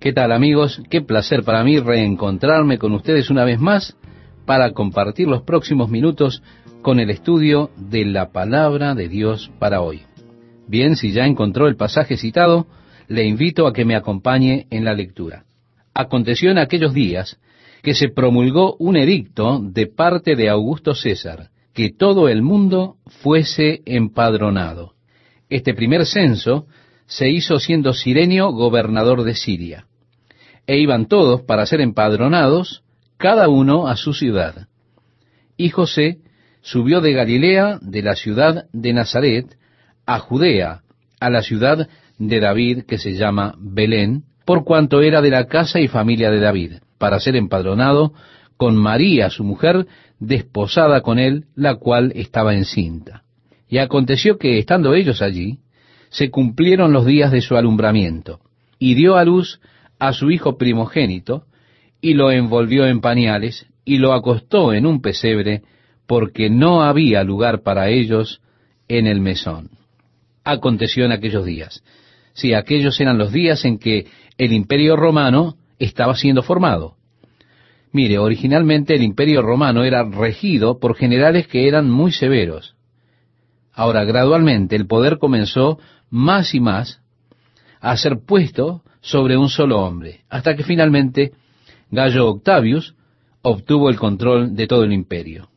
¿Qué tal amigos? Qué placer para mí reencontrarme con ustedes una vez más para compartir los próximos minutos con el estudio de la palabra de Dios para hoy. Bien, si ya encontró el pasaje citado, le invito a que me acompañe en la lectura. Aconteció en aquellos días que se promulgó un edicto de parte de Augusto César, que todo el mundo fuese empadronado. Este primer censo se hizo siendo Sirenio gobernador de Siria. E iban todos para ser empadronados, cada uno a su ciudad. Y José subió de Galilea, de la ciudad de Nazaret, a Judea, a la ciudad de David, que se llama Belén, por cuanto era de la casa y familia de David, para ser empadronado con María, su mujer, desposada con él, la cual estaba encinta. Y aconteció que, estando ellos allí, se cumplieron los días de su alumbramiento, y dio a luz a su hijo primogénito, y lo envolvió en pañales, y lo acostó en un pesebre, porque no había lugar para ellos en el mesón. Aconteció en aquellos días. Si aquellos eran los días en que el imperio romano estaba siendo formado. Mire, originalmente el imperio romano era regido por generales que eran muy severos. Ahora, gradualmente el poder comenzó más y más a ser puesto sobre un solo hombre, hasta que finalmente Gallo Octavius obtuvo el control de todo el imperio.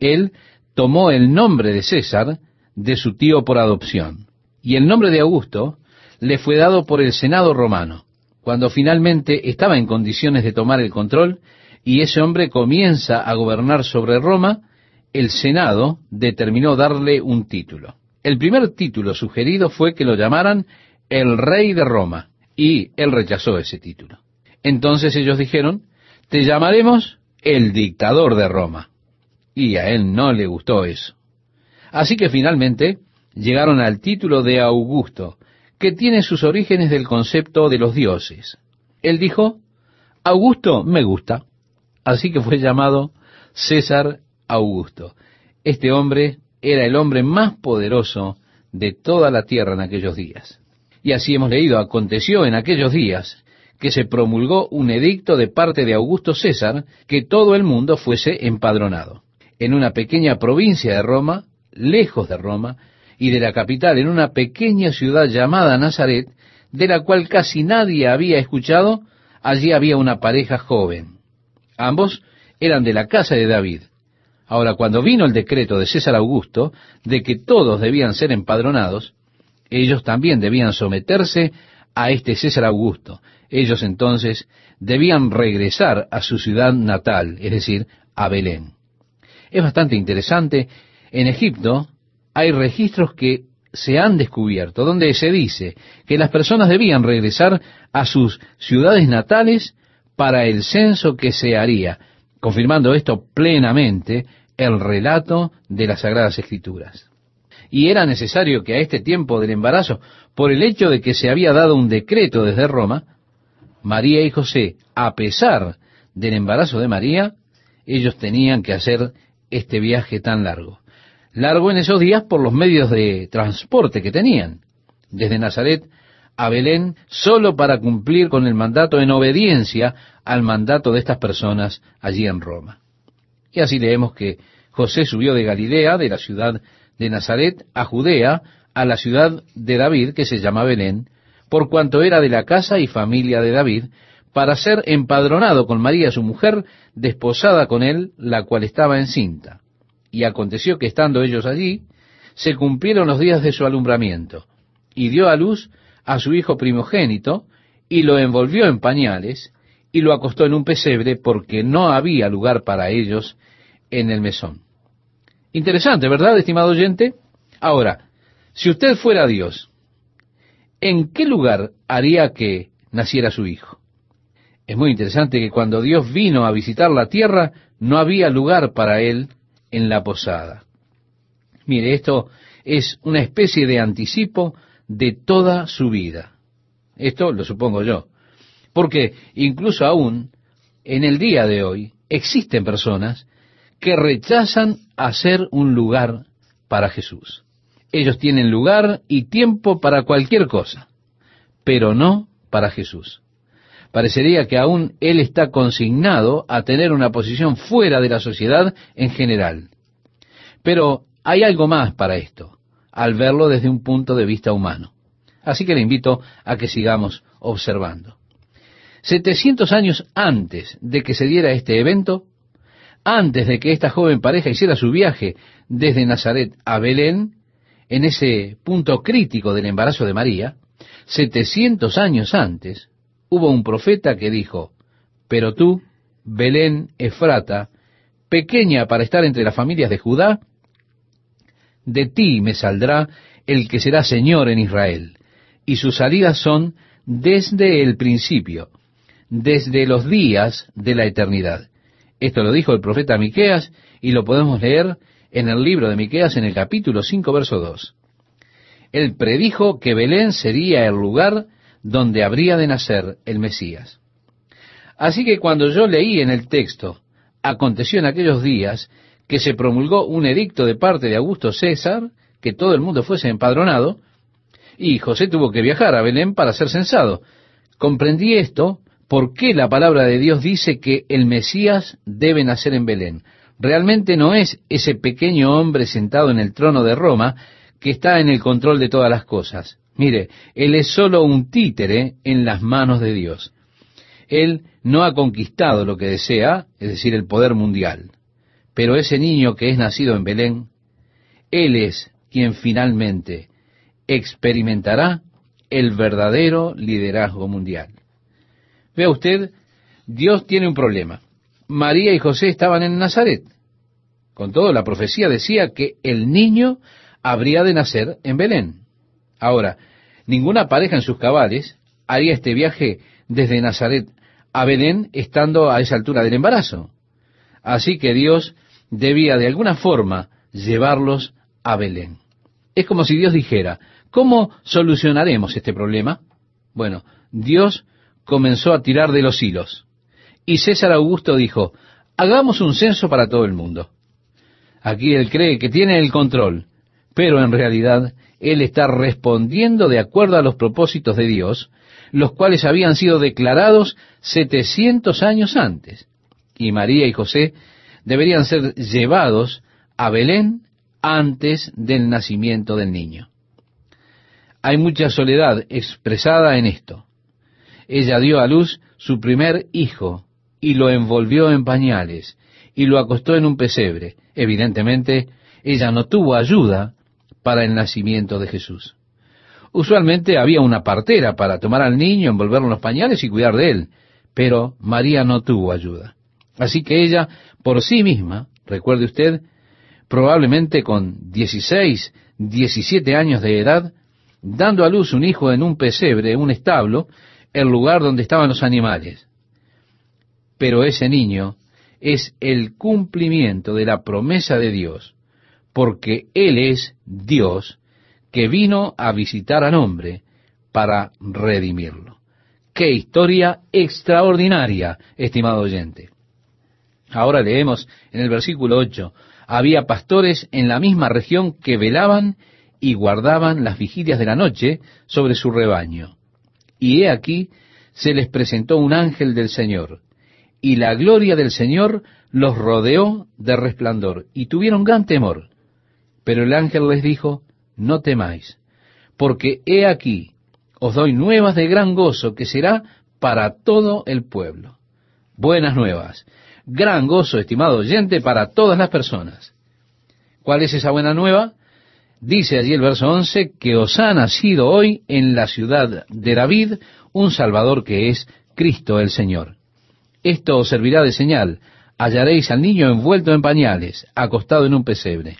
Él tomó el nombre de César de su tío por adopción, y el nombre de Augusto le fue dado por el Senado romano, cuando finalmente estaba en condiciones de tomar el control y ese hombre comienza a gobernar sobre Roma, el Senado determinó darle un título. El primer título sugerido fue que lo llamaran el rey de Roma, y él rechazó ese título. Entonces ellos dijeron, te llamaremos el dictador de Roma. Y a él no le gustó eso. Así que finalmente llegaron al título de Augusto, que tiene sus orígenes del concepto de los dioses. Él dijo, Augusto me gusta. Así que fue llamado César Augusto. Este hombre era el hombre más poderoso de toda la tierra en aquellos días. Y así hemos leído, aconteció en aquellos días que se promulgó un edicto de parte de Augusto César que todo el mundo fuese empadronado. En una pequeña provincia de Roma, lejos de Roma, y de la capital, en una pequeña ciudad llamada Nazaret, de la cual casi nadie había escuchado, allí había una pareja joven. Ambos eran de la casa de David. Ahora, cuando vino el decreto de César Augusto de que todos debían ser empadronados, ellos también debían someterse a este César Augusto. Ellos entonces debían regresar a su ciudad natal, es decir, a Belén. Es bastante interesante. En Egipto hay registros que se han descubierto, donde se dice que las personas debían regresar a sus ciudades natales para el censo que se haría, confirmando esto plenamente el relato de las Sagradas Escrituras. Y era necesario que a este tiempo del embarazo, por el hecho de que se había dado un decreto desde Roma, María y José, a pesar del embarazo de María, ellos tenían que hacer este viaje tan largo. Largo en esos días por los medios de transporte que tenían, desde Nazaret a Belén, solo para cumplir con el mandato en obediencia al mandato de estas personas allí en Roma. Y así leemos que José subió de Galilea, de la ciudad de Nazaret, a Judea, a la ciudad de David, que se llama Belén, por cuanto era de la casa y familia de David, para ser empadronado con María su mujer, desposada con él, la cual estaba encinta. Y aconteció que estando ellos allí, se cumplieron los días de su alumbramiento, y dio a luz a su hijo primogénito, y lo envolvió en pañales, y lo acostó en un pesebre, porque no había lugar para ellos en el mesón. Interesante, ¿verdad, estimado oyente? Ahora, si usted fuera Dios, ¿en qué lugar haría que naciera su hijo? Es muy interesante que cuando Dios vino a visitar la tierra, no había lugar para él en la posada. Mire, esto es una especie de anticipo de toda su vida. Esto lo supongo yo. Porque incluso aún en el día de hoy existen personas que rechazan hacer un lugar para Jesús. Ellos tienen lugar y tiempo para cualquier cosa, pero no para Jesús. Parecería que aún él está consignado a tener una posición fuera de la sociedad en general. Pero hay algo más para esto, al verlo desde un punto de vista humano. Así que le invito a que sigamos observando. 700 años antes de que se diera este evento, antes de que esta joven pareja hiciera su viaje desde Nazaret a Belén, en ese punto crítico del embarazo de María, 700 años antes, hubo un profeta que dijo, pero tú, Belén Efrata, pequeña para estar entre las familias de Judá, de ti me saldrá el que será Señor en Israel, y sus salidas son desde el principio, desde los días de la eternidad. Esto lo dijo el profeta Miqueas y lo podemos leer en el libro de Miqueas en el capítulo 5 verso 2. Él predijo que Belén sería el lugar donde habría de nacer el Mesías. Así que cuando yo leí en el texto, aconteció en aquellos días que se promulgó un edicto de parte de Augusto César, que todo el mundo fuese empadronado, y José tuvo que viajar a Belén para ser censado. Comprendí esto ¿Por qué la palabra de Dios dice que el Mesías debe nacer en Belén? Realmente no es ese pequeño hombre sentado en el trono de Roma que está en el control de todas las cosas. Mire, él es solo un títere en las manos de Dios. Él no ha conquistado lo que desea, es decir, el poder mundial. Pero ese niño que es nacido en Belén, él es quien finalmente experimentará el verdadero liderazgo mundial. Vea usted, Dios tiene un problema. María y José estaban en Nazaret. Con todo, la profecía decía que el niño habría de nacer en Belén. Ahora, ninguna pareja en sus cabales haría este viaje desde Nazaret a Belén estando a esa altura del embarazo. Así que Dios debía de alguna forma llevarlos a Belén. Es como si Dios dijera, ¿cómo solucionaremos este problema? Bueno, Dios comenzó a tirar de los hilos. Y César Augusto dijo, hagamos un censo para todo el mundo. Aquí él cree que tiene el control, pero en realidad él está respondiendo de acuerdo a los propósitos de Dios, los cuales habían sido declarados 700 años antes. Y María y José deberían ser llevados a Belén antes del nacimiento del niño. Hay mucha soledad expresada en esto ella dio a luz su primer hijo y lo envolvió en pañales y lo acostó en un pesebre. Evidentemente, ella no tuvo ayuda para el nacimiento de Jesús. Usualmente había una partera para tomar al niño, envolverlo en los pañales y cuidar de él, pero María no tuvo ayuda. Así que ella, por sí misma, recuerde usted, probablemente con 16, 17 años de edad, dando a luz un hijo en un pesebre, un establo, el lugar donde estaban los animales. Pero ese niño es el cumplimiento de la promesa de Dios, porque Él es Dios que vino a visitar al hombre para redimirlo. Qué historia extraordinaria, estimado oyente. Ahora leemos en el versículo 8, había pastores en la misma región que velaban y guardaban las vigilias de la noche sobre su rebaño. Y he aquí, se les presentó un ángel del Señor, y la gloria del Señor los rodeó de resplandor, y tuvieron gran temor. Pero el ángel les dijo, no temáis, porque he aquí, os doy nuevas de gran gozo que será para todo el pueblo. Buenas nuevas, gran gozo, estimado oyente, para todas las personas. ¿Cuál es esa buena nueva? Dice allí el verso 11 que os ha nacido hoy en la ciudad de David un Salvador que es Cristo el Señor. Esto os servirá de señal. Hallaréis al niño envuelto en pañales, acostado en un pesebre.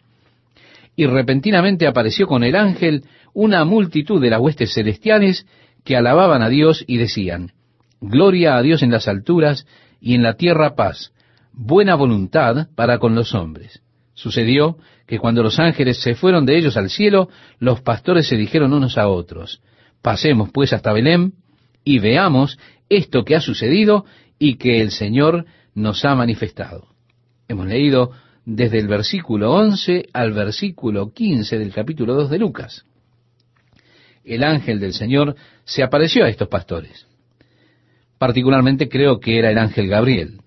Y repentinamente apareció con el ángel una multitud de las huestes celestiales que alababan a Dios y decían, Gloria a Dios en las alturas y en la tierra paz, buena voluntad para con los hombres. Sucedió que cuando los ángeles se fueron de ellos al cielo, los pastores se dijeron unos a otros, pasemos pues hasta Belén y veamos esto que ha sucedido y que el Señor nos ha manifestado. Hemos leído desde el versículo 11 al versículo 15 del capítulo 2 de Lucas. El ángel del Señor se apareció a estos pastores. Particularmente creo que era el ángel Gabriel.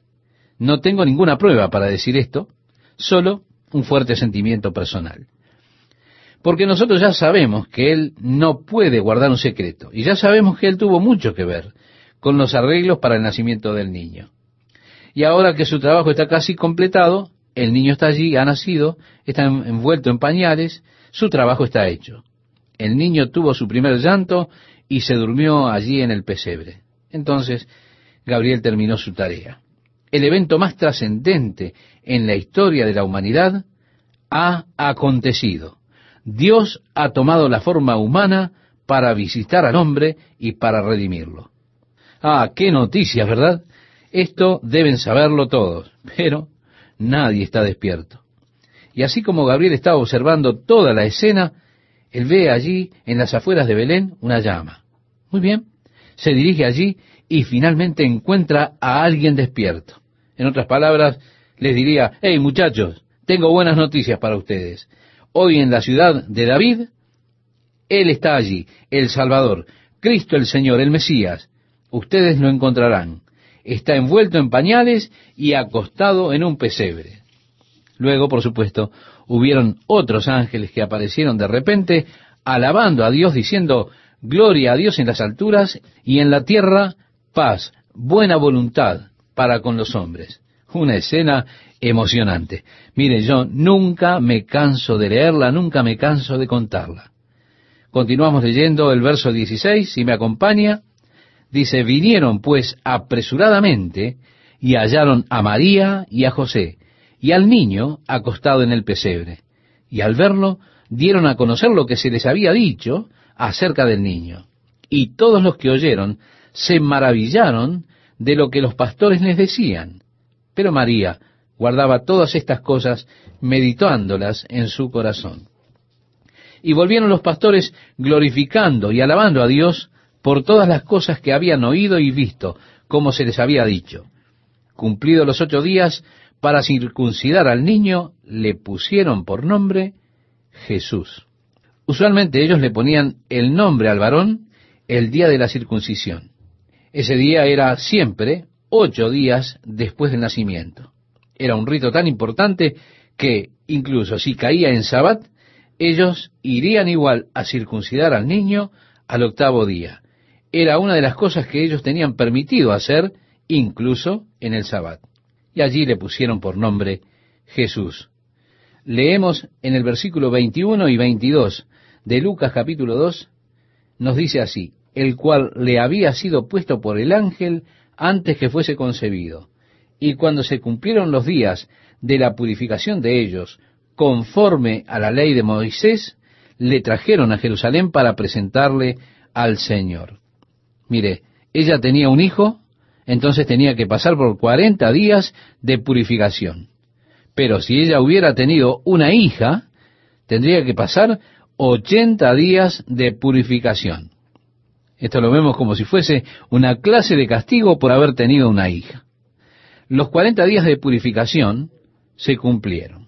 No tengo ninguna prueba para decir esto, solo un fuerte sentimiento personal. Porque nosotros ya sabemos que Él no puede guardar un secreto, y ya sabemos que Él tuvo mucho que ver con los arreglos para el nacimiento del niño. Y ahora que su trabajo está casi completado, el niño está allí, ha nacido, está envuelto en pañales, su trabajo está hecho. El niño tuvo su primer llanto y se durmió allí en el pesebre. Entonces, Gabriel terminó su tarea. El evento más trascendente en la historia de la humanidad ha acontecido. Dios ha tomado la forma humana para visitar al hombre y para redimirlo. Ah, qué noticias, ¿verdad? Esto deben saberlo todos, pero nadie está despierto. Y así como Gabriel estaba observando toda la escena, él ve allí, en las afueras de Belén, una llama. Muy bien, se dirige allí y finalmente encuentra a alguien despierto. En otras palabras, les diría, hey muchachos, tengo buenas noticias para ustedes. Hoy en la ciudad de David, Él está allí, el Salvador, Cristo el Señor, el Mesías. Ustedes lo encontrarán. Está envuelto en pañales y acostado en un pesebre. Luego, por supuesto, hubieron otros ángeles que aparecieron de repente, alabando a Dios, diciendo, Gloria a Dios en las alturas y en la tierra, paz, buena voluntad para con los hombres. Una escena emocionante. Mire, yo nunca me canso de leerla, nunca me canso de contarla. Continuamos leyendo el verso 16, si me acompaña, dice, vinieron pues apresuradamente y hallaron a María y a José y al niño acostado en el pesebre. Y al verlo, dieron a conocer lo que se les había dicho acerca del niño. Y todos los que oyeron se maravillaron de lo que los pastores les decían. Pero María guardaba todas estas cosas, meditándolas en su corazón. Y volvieron los pastores glorificando y alabando a Dios por todas las cosas que habían oído y visto, como se les había dicho. Cumplidos los ocho días, para circuncidar al niño, le pusieron por nombre Jesús. Usualmente ellos le ponían el nombre al varón el día de la circuncisión. Ese día era siempre ocho días después del nacimiento. Era un rito tan importante que incluso si caía en sabbat, ellos irían igual a circuncidar al niño al octavo día. Era una de las cosas que ellos tenían permitido hacer incluso en el sabbat. Y allí le pusieron por nombre Jesús. Leemos en el versículo 21 y 22 de Lucas capítulo 2, nos dice así, el cual le había sido puesto por el ángel antes que fuese concebido y cuando se cumplieron los días de la purificación de ellos, conforme a la ley de Moisés, le trajeron a Jerusalén para presentarle al Señor. Mire, ella tenía un hijo, entonces tenía que pasar por cuarenta días de purificación. Pero si ella hubiera tenido una hija, tendría que pasar ochenta días de purificación. Esto lo vemos como si fuese una clase de castigo por haber tenido una hija. Los cuarenta días de purificación se cumplieron.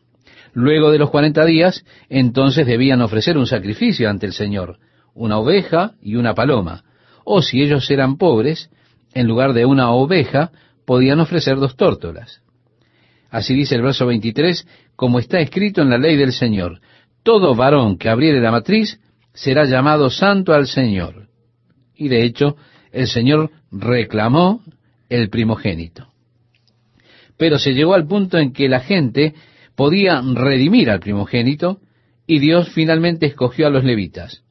Luego de los cuarenta días, entonces debían ofrecer un sacrificio ante el Señor, una oveja y una paloma. O si ellos eran pobres, en lugar de una oveja, podían ofrecer dos tórtolas. Así dice el verso 23, como está escrito en la ley del Señor, todo varón que abriere la matriz será llamado santo al Señor. Y de hecho, el Señor reclamó el primogénito pero se llegó al punto en que la gente podía redimir al primogénito y Dios finalmente escogió a los levitas.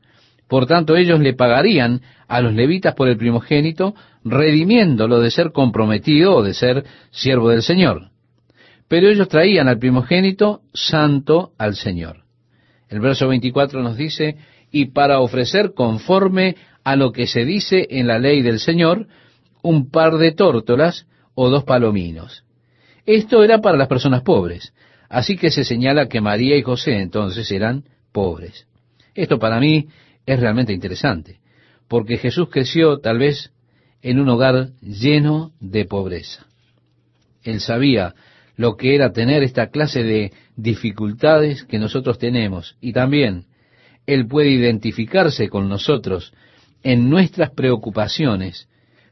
Por tanto, ellos le pagarían a los levitas por el primogénito, redimiéndolo de ser comprometido o de ser siervo del Señor. Pero ellos traían al primogénito santo al Señor. El verso 24 nos dice, y para ofrecer conforme a lo que se dice en la ley del Señor, un par de tórtolas o dos palominos. Esto era para las personas pobres. Así que se señala que María y José entonces eran pobres. Esto para mí es realmente interesante, porque Jesús creció tal vez en un hogar lleno de pobreza. Él sabía lo que era tener esta clase de dificultades que nosotros tenemos y también Él puede identificarse con nosotros en nuestras preocupaciones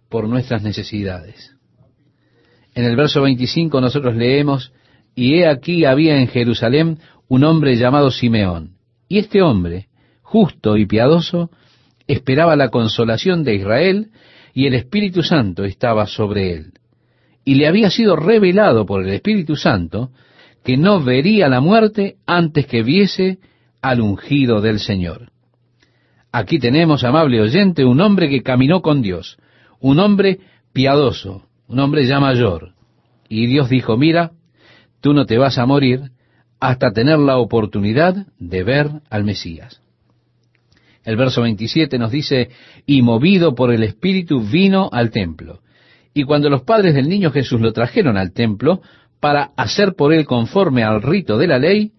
por nuestras necesidades. En el verso 25 nosotros leemos, y he aquí había en Jerusalén un hombre llamado Simeón, y este hombre, justo y piadoso, esperaba la consolación de Israel, y el Espíritu Santo estaba sobre él. Y le había sido revelado por el Espíritu Santo que no vería la muerte antes que viese al ungido del Señor. Aquí tenemos, amable oyente, un hombre que caminó con Dios, un hombre piadoso, un hombre ya mayor. Y Dios dijo, mira, tú no te vas a morir hasta tener la oportunidad de ver al Mesías. El verso 27 nos dice, y movido por el Espíritu vino al templo. Y cuando los padres del niño Jesús lo trajeron al templo para hacer por él conforme al rito de la ley,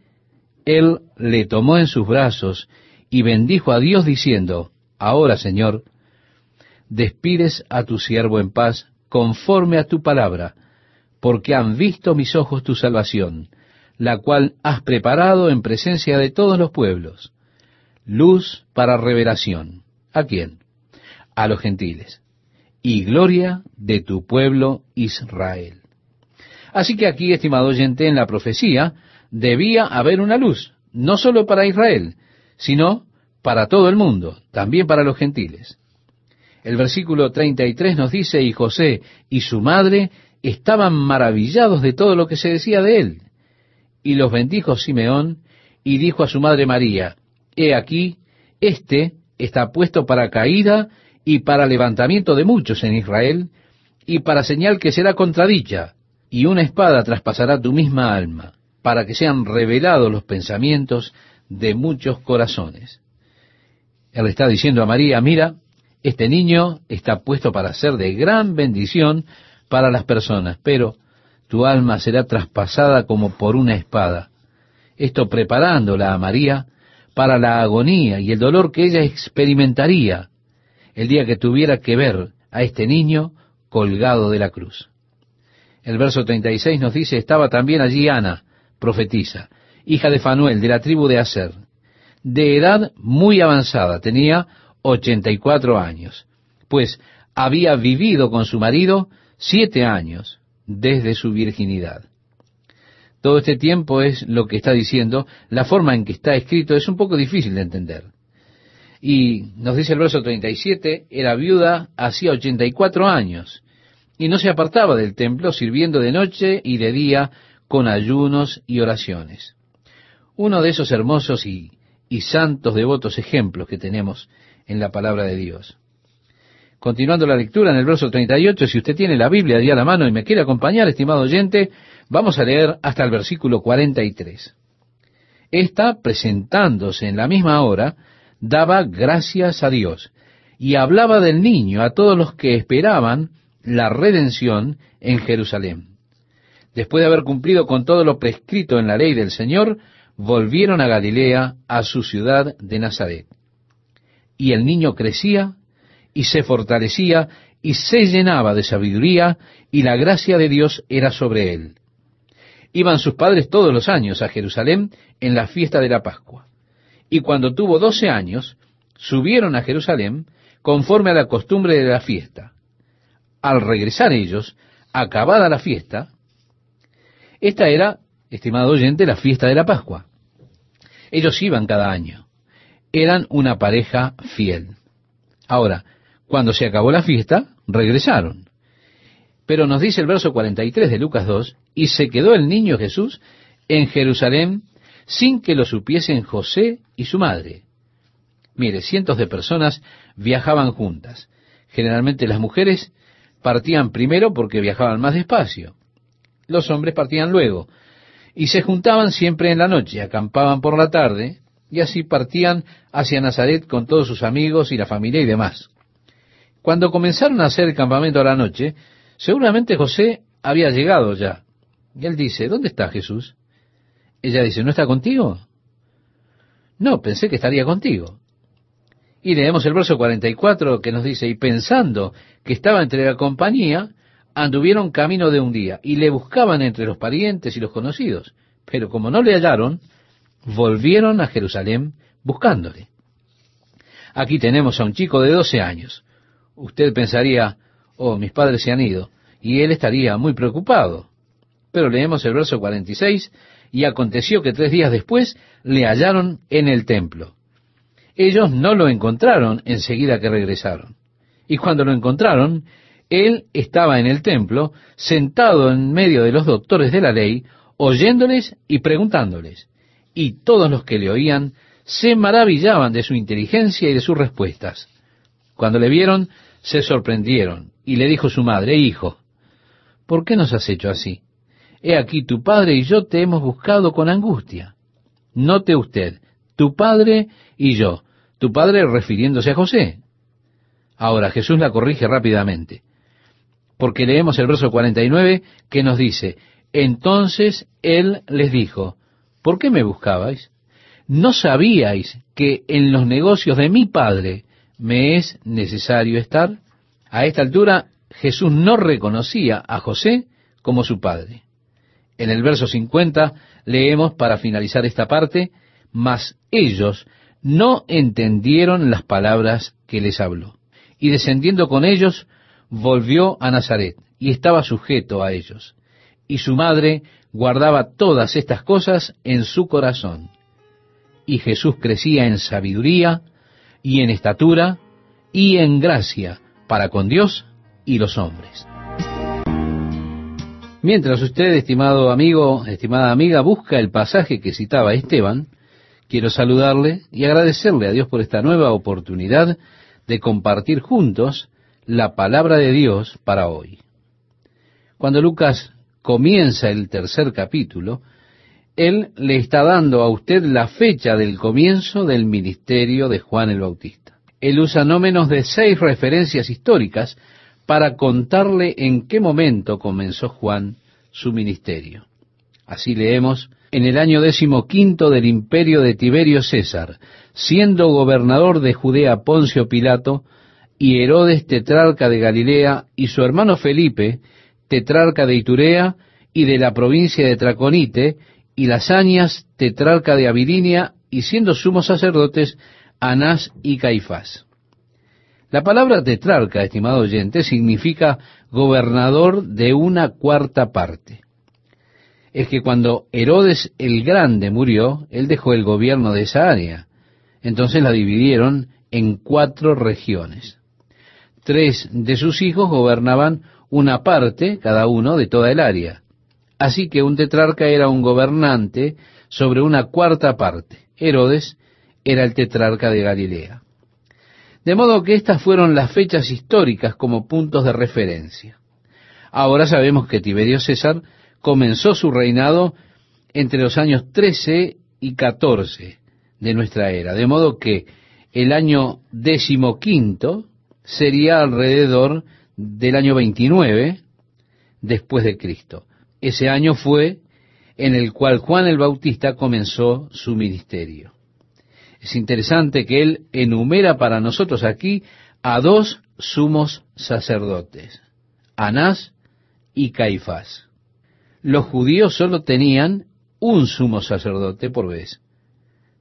él le tomó en sus brazos y bendijo a Dios diciendo, Ahora, Señor, despides a tu siervo en paz conforme a tu palabra, porque han visto mis ojos tu salvación, la cual has preparado en presencia de todos los pueblos, luz para revelación. ¿A quién? A los gentiles. Y gloria de tu pueblo Israel. Así que aquí, estimado oyente, en la profecía debía haber una luz, no solo para Israel, sino para todo el mundo, también para los gentiles. El versículo 33 nos dice, y José y su madre estaban maravillados de todo lo que se decía de él. Y los bendijo Simeón y dijo a su madre María, He aquí, este está puesto para caída y para levantamiento de muchos en Israel, y para señal que será contradicha, y una espada traspasará tu misma alma, para que sean revelados los pensamientos de muchos corazones. Él está diciendo a María, mira, este niño está puesto para ser de gran bendición para las personas, pero tu alma será traspasada como por una espada. Esto preparándola a María para la agonía y el dolor que ella experimentaría el día que tuviera que ver a este niño colgado de la cruz. El verso 36 nos dice, estaba también allí Ana, profetisa, hija de Fanuel, de la tribu de Aser, de edad muy avanzada, tenía 84 años, pues había vivido con su marido siete años desde su virginidad. Todo este tiempo es lo que está diciendo, la forma en que está escrito es un poco difícil de entender. Y nos dice el verso 37, era viuda hacía 84 años, y no se apartaba del templo sirviendo de noche y de día con ayunos y oraciones. Uno de esos hermosos y, santos devotos ejemplos que tenemos en la palabra de Dios. Continuando la lectura en el verso 38, si usted tiene la Biblia allí a la mano y me quiere acompañar, estimado oyente, vamos a leer hasta el versículo 43. Esta, presentándose en la misma hora, daba gracias a Dios y hablaba del niño a todos los que esperaban la redención en Jerusalén. Después de haber cumplido con todo lo prescrito en la ley del Señor, volvieron a Galilea, a su ciudad de Nazaret. Y el niño crecía y se fortalecía y se llenaba de sabiduría y la gracia de Dios era sobre él. Iban sus padres todos los años a Jerusalén en la fiesta de la Pascua. Y cuando tuvo doce años, subieron a Jerusalén conforme a la costumbre de la fiesta al regresar ellos, acabada la fiesta, esta era, estimado oyente, la fiesta de la Pascua. Ellos iban cada año. Eran una pareja fiel. Ahora, cuando se acabó la fiesta, regresaron. Pero nos dice el verso 43 de Lucas 2, y se quedó el niño Jesús en Jerusalén sin que lo supiesen José y su madre. Mire, cientos de personas viajaban juntas. Generalmente las mujeres partían primero porque viajaban más despacio. Los hombres partían luego y se juntaban siempre en la noche, acampaban por la tarde y así partían hacia Nazaret con todos sus amigos y la familia y demás. Cuando comenzaron a hacer el campamento a la noche, seguramente José había llegado ya. Y él dice, ¿dónde está Jesús? Ella dice, ¿no está contigo? No, pensé que estaría contigo. Y leemos el verso 44 que nos dice, y pensando que estaba entre la compañía, anduvieron camino de un día y le buscaban entre los parientes y los conocidos. Pero como no le hallaron, volvieron a Jerusalén buscándole. Aquí tenemos a un chico de 12 años. Usted pensaría, oh, mis padres se han ido, y él estaría muy preocupado. Pero leemos el verso 46, y aconteció que tres días después le hallaron en el templo. Ellos no lo encontraron enseguida que regresaron. Y cuando lo encontraron, él estaba en el templo, sentado en medio de los doctores de la ley, oyéndoles y preguntándoles. Y todos los que le oían se maravillaban de su inteligencia y de sus respuestas. Cuando le vieron, se sorprendieron, y le dijo su madre, Hijo, ¿por qué nos has hecho así? He aquí tu padre y yo te hemos buscado con angustia. Note usted, tu padre y yo, tu padre refiriéndose a José. Ahora Jesús la corrige rápidamente, porque leemos el verso 49 que nos dice, entonces él les dijo, ¿por qué me buscabais? ¿No sabíais que en los negocios de mi padre me es necesario estar? A esta altura Jesús no reconocía a José como su padre. En el verso 50 leemos para finalizar esta parte, mas ellos no entendieron las palabras que les habló. Y descendiendo con ellos, volvió a Nazaret y estaba sujeto a ellos. Y su madre guardaba todas estas cosas en su corazón y Jesús crecía en sabiduría y en estatura y en gracia para con Dios y los hombres. Mientras usted, estimado amigo, estimada amiga, busca el pasaje que citaba Esteban, quiero saludarle y agradecerle a Dios por esta nueva oportunidad de compartir juntos la palabra de Dios para hoy. Cuando Lucas comienza el tercer capítulo, él le está dando a usted la fecha del comienzo del ministerio de Juan el Bautista. Él usa no menos de seis referencias históricas para contarle en qué momento comenzó Juan su ministerio. Así leemos, en el año decimoquinto del imperio de Tiberio César, siendo gobernador de Judea Poncio Pilato, y Herodes tetrarca de Galilea, y su hermano Felipe, tetrarca de Iturea, y de la provincia de Traconite, y Lasanias, tetrarca de Abilinia, y siendo sumos sacerdotes, Anás y Caifás. La palabra tetrarca, estimado oyente, significa gobernador de una cuarta parte. Es que cuando Herodes el Grande murió, él dejó el gobierno de esa área. Entonces la dividieron en cuatro regiones. Tres de sus hijos gobernaban una parte, cada uno, de toda el área. Así que un tetrarca era un gobernante sobre una cuarta parte. Herodes era el tetrarca de Galilea. De modo que estas fueron las fechas históricas como puntos de referencia. Ahora sabemos que Tiberio César comenzó su reinado entre los años 13 y 14 de nuestra era, de modo que el año decimoquinto sería alrededor del año 29 después de Cristo. Ese año fue en el cual Juan el Bautista comenzó su ministerio. Es interesante que él enumera para nosotros aquí a dos sumos sacerdotes, Anás y Caifás. Los judíos solo tenían un sumo sacerdote por vez.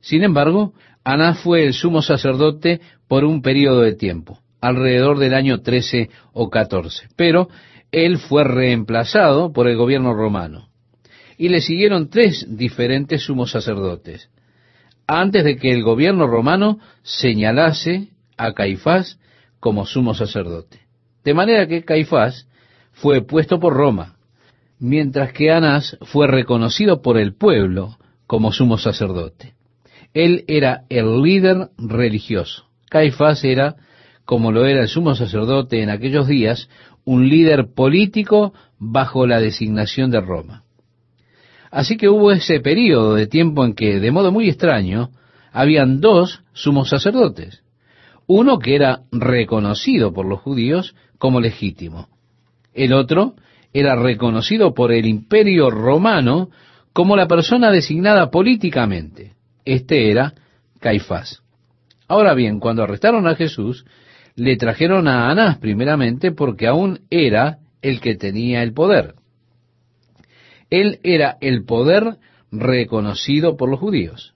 Sin embargo, Anás fue el sumo sacerdote por un periodo de tiempo, alrededor del año 13 o 14. Pero él fue reemplazado por el gobierno romano. Y le siguieron tres diferentes sumos sacerdotes, antes de que el gobierno romano señalase a Caifás como sumo sacerdote. De manera que Caifás fue puesto por Roma, mientras que Anás fue reconocido por el pueblo como sumo sacerdote. Él era el líder religioso. Caifás era, como lo era el sumo sacerdote en aquellos días, un líder político bajo la designación de Roma. Así que hubo ese periodo de tiempo en que, de modo muy extraño, habían dos sumos sacerdotes. Uno que era reconocido por los judíos como legítimo. El otro era reconocido por el imperio romano como la persona designada políticamente. Este era Caifás. Ahora bien, cuando arrestaron a Jesús, le trajeron a Anás primeramente porque aún era el que tenía el poder. Él era el poder reconocido por los judíos.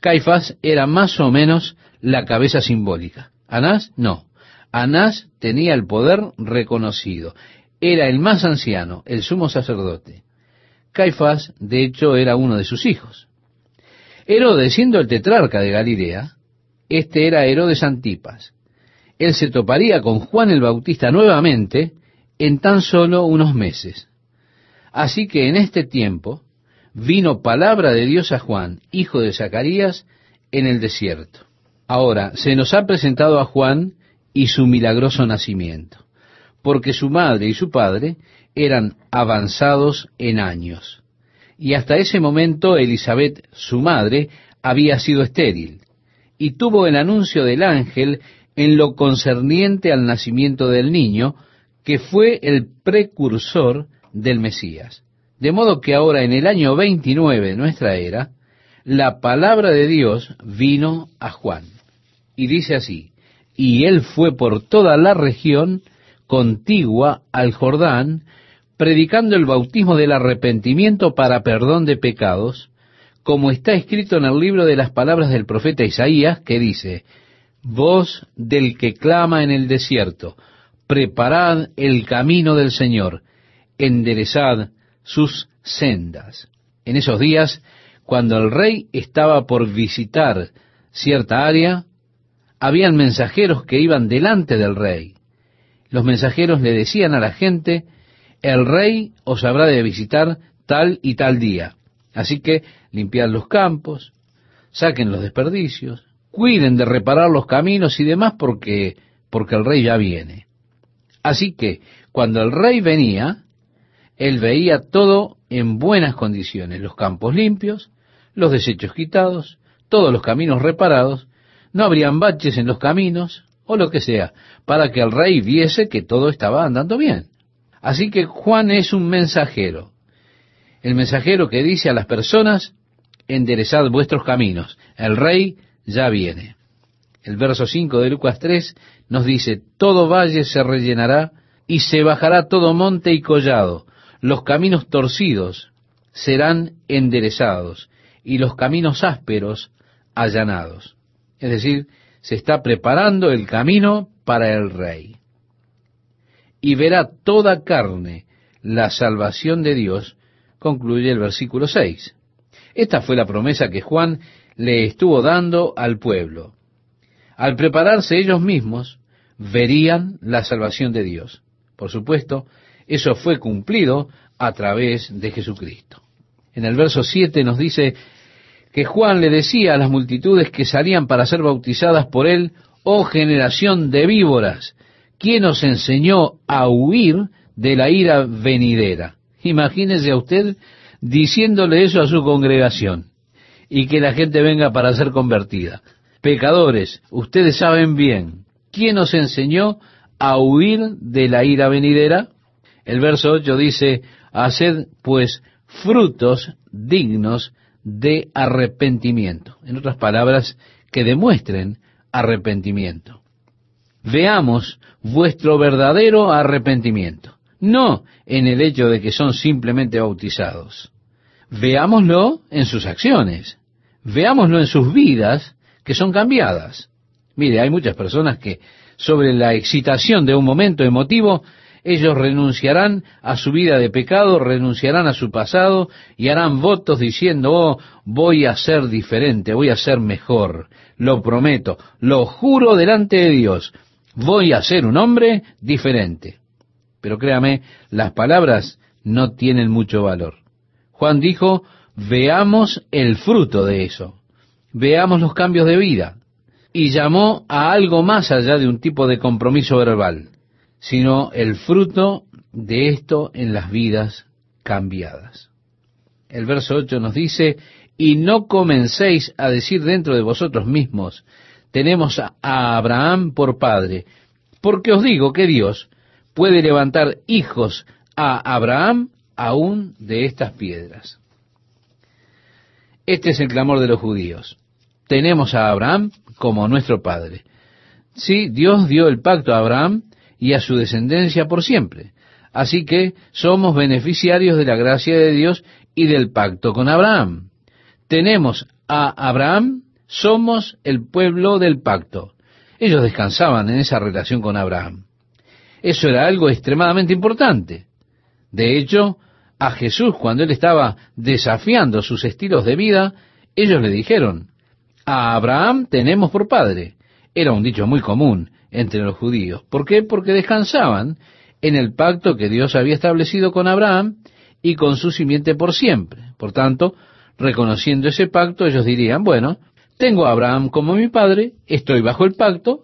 Caifás era más o menos la cabeza simbólica. Anás no. Anás tenía el poder reconocido. Era el más anciano, el sumo sacerdote. Caifás, de hecho, era uno de sus hijos. Herodes, siendo el tetrarca de Galilea, este era Herodes Antipas. Él se toparía con Juan el Bautista nuevamente en tan solo unos meses. Así que en este tiempo vino palabra de Dios a Juan, hijo de Zacarías, en el desierto. Ahora, se nos ha presentado a Juan y su milagroso nacimiento, porque su madre y su padre eran avanzados en años. Y hasta ese momento Elizabeth, su madre, había sido estéril, y tuvo el anuncio del ángel en lo concerniente al nacimiento del niño, que fue el precursor del Mesías. De modo que ahora en el año 29 de nuestra era, la palabra de Dios vino a Juan. Y dice así, y él fue por toda la región contigua al Jordán, predicando el bautismo del arrepentimiento para perdón de pecados, como está escrito en el libro de las palabras del profeta Isaías, que dice, Voz del que clama en el desierto, preparad el camino del Señor, enderezad sus sendas. En esos días, cuando el rey estaba por visitar cierta área, habían mensajeros que iban delante del rey. Los mensajeros le decían a la gente, el rey os habrá de visitar tal y tal día. Así que limpiad los campos, saquen los desperdicios, cuiden de reparar los caminos y demás porque, porque el rey ya viene. Así que cuando el rey venía, él veía todo en buenas condiciones, los campos limpios, los desechos quitados, todos los caminos reparados, no habrían baches en los caminos, o lo que sea, para que el rey viese que todo estaba andando bien. Así que Juan es un mensajero, el mensajero que dice a las personas, enderezad vuestros caminos, el rey ya viene. El verso 5 de Lucas 3 nos dice, todo valle se rellenará y se bajará todo monte y collado, los caminos torcidos serán enderezados y los caminos ásperos allanados. Es decir, se está preparando el camino para el rey. Y verá toda carne la salvación de Dios, concluye el versículo 6. Esta fue la promesa que Juan le estuvo dando al pueblo. Al prepararse ellos mismos, verían la salvación de Dios. Por supuesto, eso fue cumplido a través de Jesucristo. En el verso 7 nos dice que Juan le decía a las multitudes que salían para ser bautizadas por él, oh generación de víboras, ¿quién os enseñó a huir de la ira venidera? Imagínese a usted diciéndole eso a su congregación y que la gente venga para ser convertida. Pecadores, ustedes saben bien, ¿quién os enseñó a huir de la ira venidera? El verso 8 dice, haced pues frutos dignos de arrepentimiento. En otras palabras, que demuestren arrepentimiento. Veamos vuestro verdadero arrepentimiento, no en el hecho de que son simplemente bautizados. Veámoslo en sus acciones, veámoslo en sus vidas que son cambiadas. Mire, hay muchas personas que sobre la excitación de un momento emotivo ellos renunciarán a su vida de pecado, renunciarán a su pasado y harán votos diciendo, oh, voy a ser diferente, voy a ser mejor, lo prometo, lo juro delante de Dios, voy a ser un hombre diferente. Pero créame, las palabras no tienen mucho valor. Juan dijo, veamos el fruto de eso, veamos los cambios de vida, y llamó a algo más allá de un tipo de compromiso verbal sino el fruto de esto en las vidas cambiadas. El verso 8 nos dice, y no comencéis a decir dentro de vosotros mismos, tenemos a Abraham por padre, porque os digo que Dios puede levantar hijos a Abraham aún de estas piedras. Este es el clamor de los judíos. Tenemos a Abraham como nuestro padre. Sí, Dios dio el pacto a Abraham y a su descendencia por siempre. Así que somos beneficiarios de la gracia de Dios y del pacto con Abraham. Tenemos a Abraham, somos el pueblo del pacto. Ellos descansaban en esa relación con Abraham. Eso era algo extremadamente importante. De hecho, a Jesús, cuando él estaba desafiando sus estilos de vida, ellos le dijeron, a Abraham tenemos por padre. Era un dicho muy común entre los judíos. ¿Por qué? Porque descansaban en el pacto que Dios había establecido con Abraham y con su simiente por siempre. Por tanto, reconociendo ese pacto, ellos dirían, bueno, tengo a Abraham como mi padre, estoy bajo el pacto,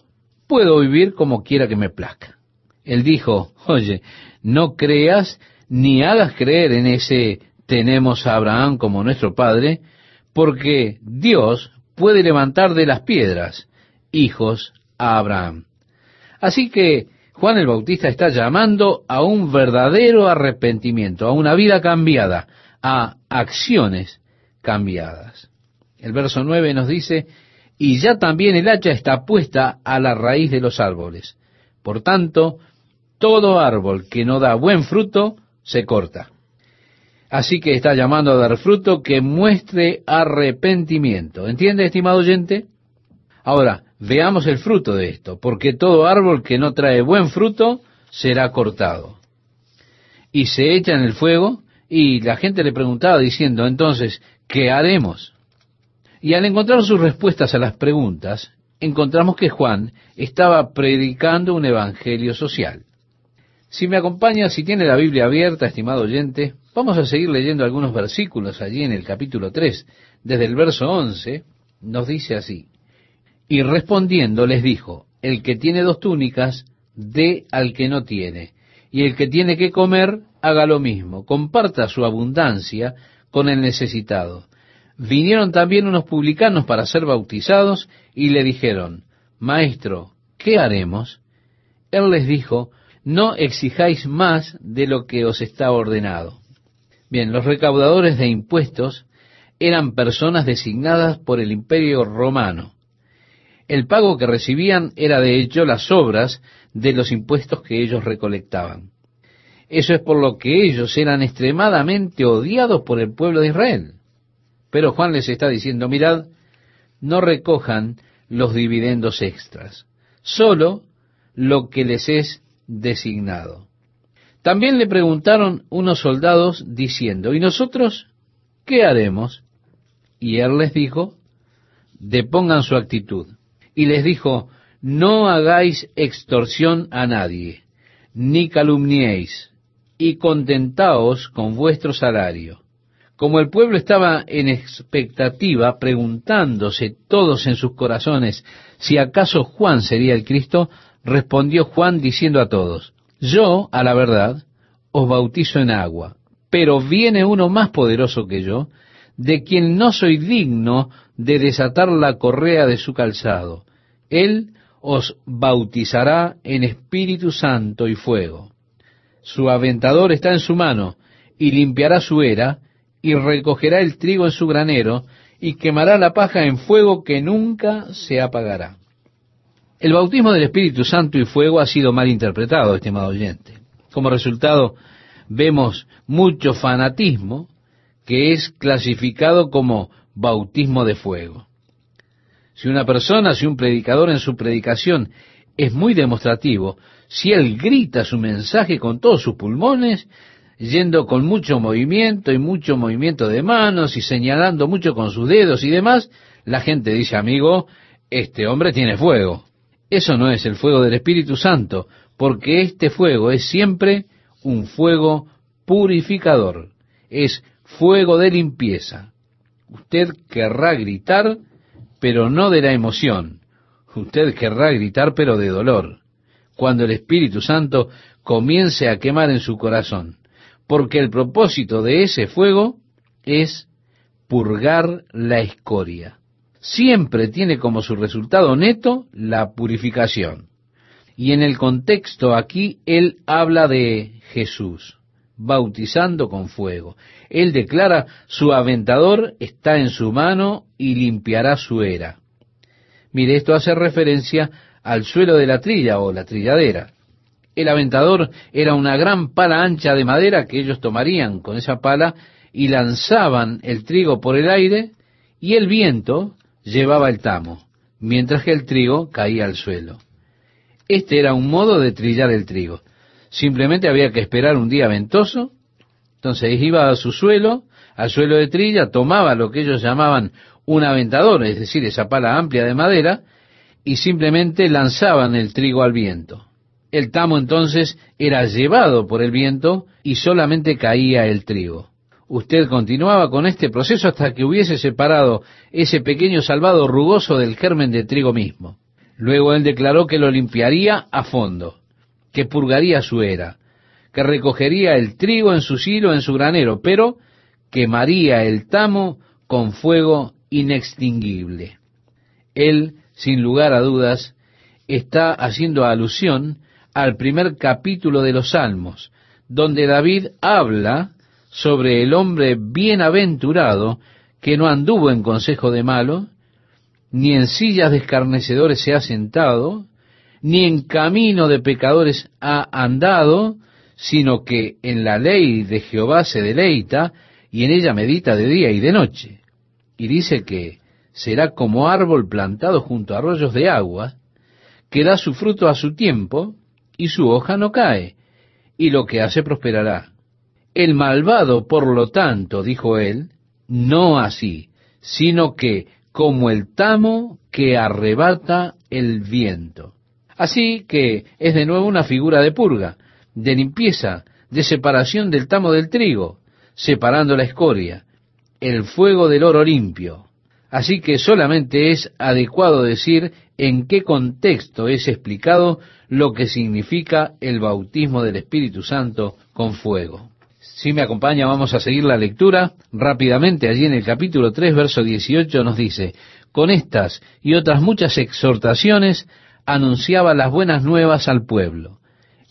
puedo vivir como quiera que me plazca. Él dijo, oye, no creas ni hagas creer en ese tenemos a Abraham como nuestro padre, porque Dios puede levantar de las piedras hijos a Abraham. Así que Juan el Bautista está llamando a un verdadero arrepentimiento, a una vida cambiada, a acciones cambiadas. El verso 9 nos dice, y ya también el hacha está puesta a la raíz de los árboles. Por tanto, todo árbol que no da buen fruto se corta. Así que está llamando a dar fruto que muestre arrepentimiento. ¿Entiende, estimado oyente? Ahora, veamos el fruto de esto, porque todo árbol que no trae buen fruto será cortado. Y se echa en el fuego, y la gente le preguntaba diciendo, entonces, ¿qué haremos? Y al encontrar sus respuestas a las preguntas, encontramos que Juan estaba predicando un evangelio social. Si me acompaña, si tiene la Biblia abierta, estimado oyente, vamos a seguir leyendo algunos versículos allí en el capítulo 3. Desde el verso 11 nos dice así, y respondiendo les dijo, el que tiene dos túnicas, dé al que no tiene, y el que tiene que comer, haga lo mismo, comparta su abundancia con el necesitado. Vinieron también unos publicanos para ser bautizados y le dijeron, Maestro, ¿qué haremos? Él les dijo, no exijáis más de lo que os está ordenado. Bien, los recaudadores de impuestos eran personas designadas por el imperio romano. El pago que recibían era de hecho las obras de los impuestos que ellos recolectaban. Eso es por lo que ellos eran extremadamente odiados por el pueblo de Israel. Pero Juan les está diciendo, mirad, no recojan los dividendos extras, solo lo que les es designado. También le preguntaron unos soldados diciendo, ¿y nosotros qué haremos? Y él les dijo, depongan su actitud. Y les dijo, no hagáis extorsión a nadie, ni calumniéis, y contentaos con vuestro salario como el pueblo estaba en expectativa, preguntándose todos en sus corazones si acaso Juan sería el Cristo, respondió Juan diciendo a todos, yo, a la verdad, os bautizo en agua, pero viene uno más poderoso que yo, de quien no soy digno de desatar la correa de su calzado. Él os bautizará en Espíritu Santo y fuego. Su aventador está en su mano, y limpiará su era, y recogerá el trigo en su granero, y quemará la paja en fuego que nunca se apagará. El bautismo del Espíritu Santo y fuego ha sido mal interpretado, estimado oyente. Como resultado, vemos mucho fanatismo que es clasificado como bautismo de fuego. Si una persona, si un predicador en su predicación es muy demostrativo, si él grita su mensaje con todos sus pulmones, yendo con mucho movimiento y mucho movimiento de manos y señalando mucho con sus dedos y demás, la gente dice, amigo, este hombre tiene fuego. Eso no es el fuego del Espíritu Santo, porque este fuego es siempre un fuego purificador, es fuego de limpieza. Usted querrá gritar, pero no de la emoción. Usted querrá gritar, pero de dolor, cuando el Espíritu Santo comience a quemar en su corazón porque el propósito de ese fuego es purgar la escoria. Siempre tiene como su resultado neto la purificación. Y en el contexto aquí él habla de Jesús, bautizando con fuego. Él declara, su aventador está en su mano y limpiará su era. Mire, esto hace referencia al suelo de la trilla o la trilladera. El aventador era una gran pala ancha de madera que ellos tomarían con esa pala y lanzaban el trigo por el aire y el viento llevaba el tamo, mientras que el trigo caía al suelo. Este era un modo de trillar el trigo. Simplemente había que esperar un día ventoso, entonces iba a su suelo, al suelo de trilla, tomaba lo que ellos llamaban un aventador, es decir, esa pala amplia de madera, y simplemente lanzaban el trigo al viento. El tamo entonces era llevado por el viento y solamente caía el trigo. Usted continuaba con este proceso hasta que hubiese separado ese pequeño salvado rugoso del germen de trigo mismo. Luego él declaró que lo limpiaría a fondo, que purgaría su era, que recogería el trigo en su silo, en su granero, pero quemaría el tamo con fuego inextinguible. Él, sin lugar a dudas, está haciendo alusión al primer capítulo de los Salmos, donde David habla sobre el hombre bienaventurado que no anduvo en consejo de malo, ni en sillas de escarnecedores se ha sentado, ni en camino de pecadores ha andado, sino que en la ley de Jehová se deleita y en ella medita de día y de noche. Y dice que será como árbol plantado junto a arroyos de agua, que da su fruto a su tiempo, y su hoja no cae, y lo que hace prosperará. El malvado, por lo tanto, dijo él, no así, sino que como el tamo que arrebata el viento. Así que es de nuevo una figura de purga, de limpieza, de separación del tamo del trigo, separando la escoria, el fuego del oro limpio. Así que solamente es adecuado decir en qué contexto es explicado lo que significa el bautismo del Espíritu Santo con fuego. Si me acompaña, vamos a seguir la lectura rápidamente. Allí en el capítulo 3, verso 18 nos dice, con estas y otras muchas exhortaciones anunciaba las buenas nuevas al pueblo.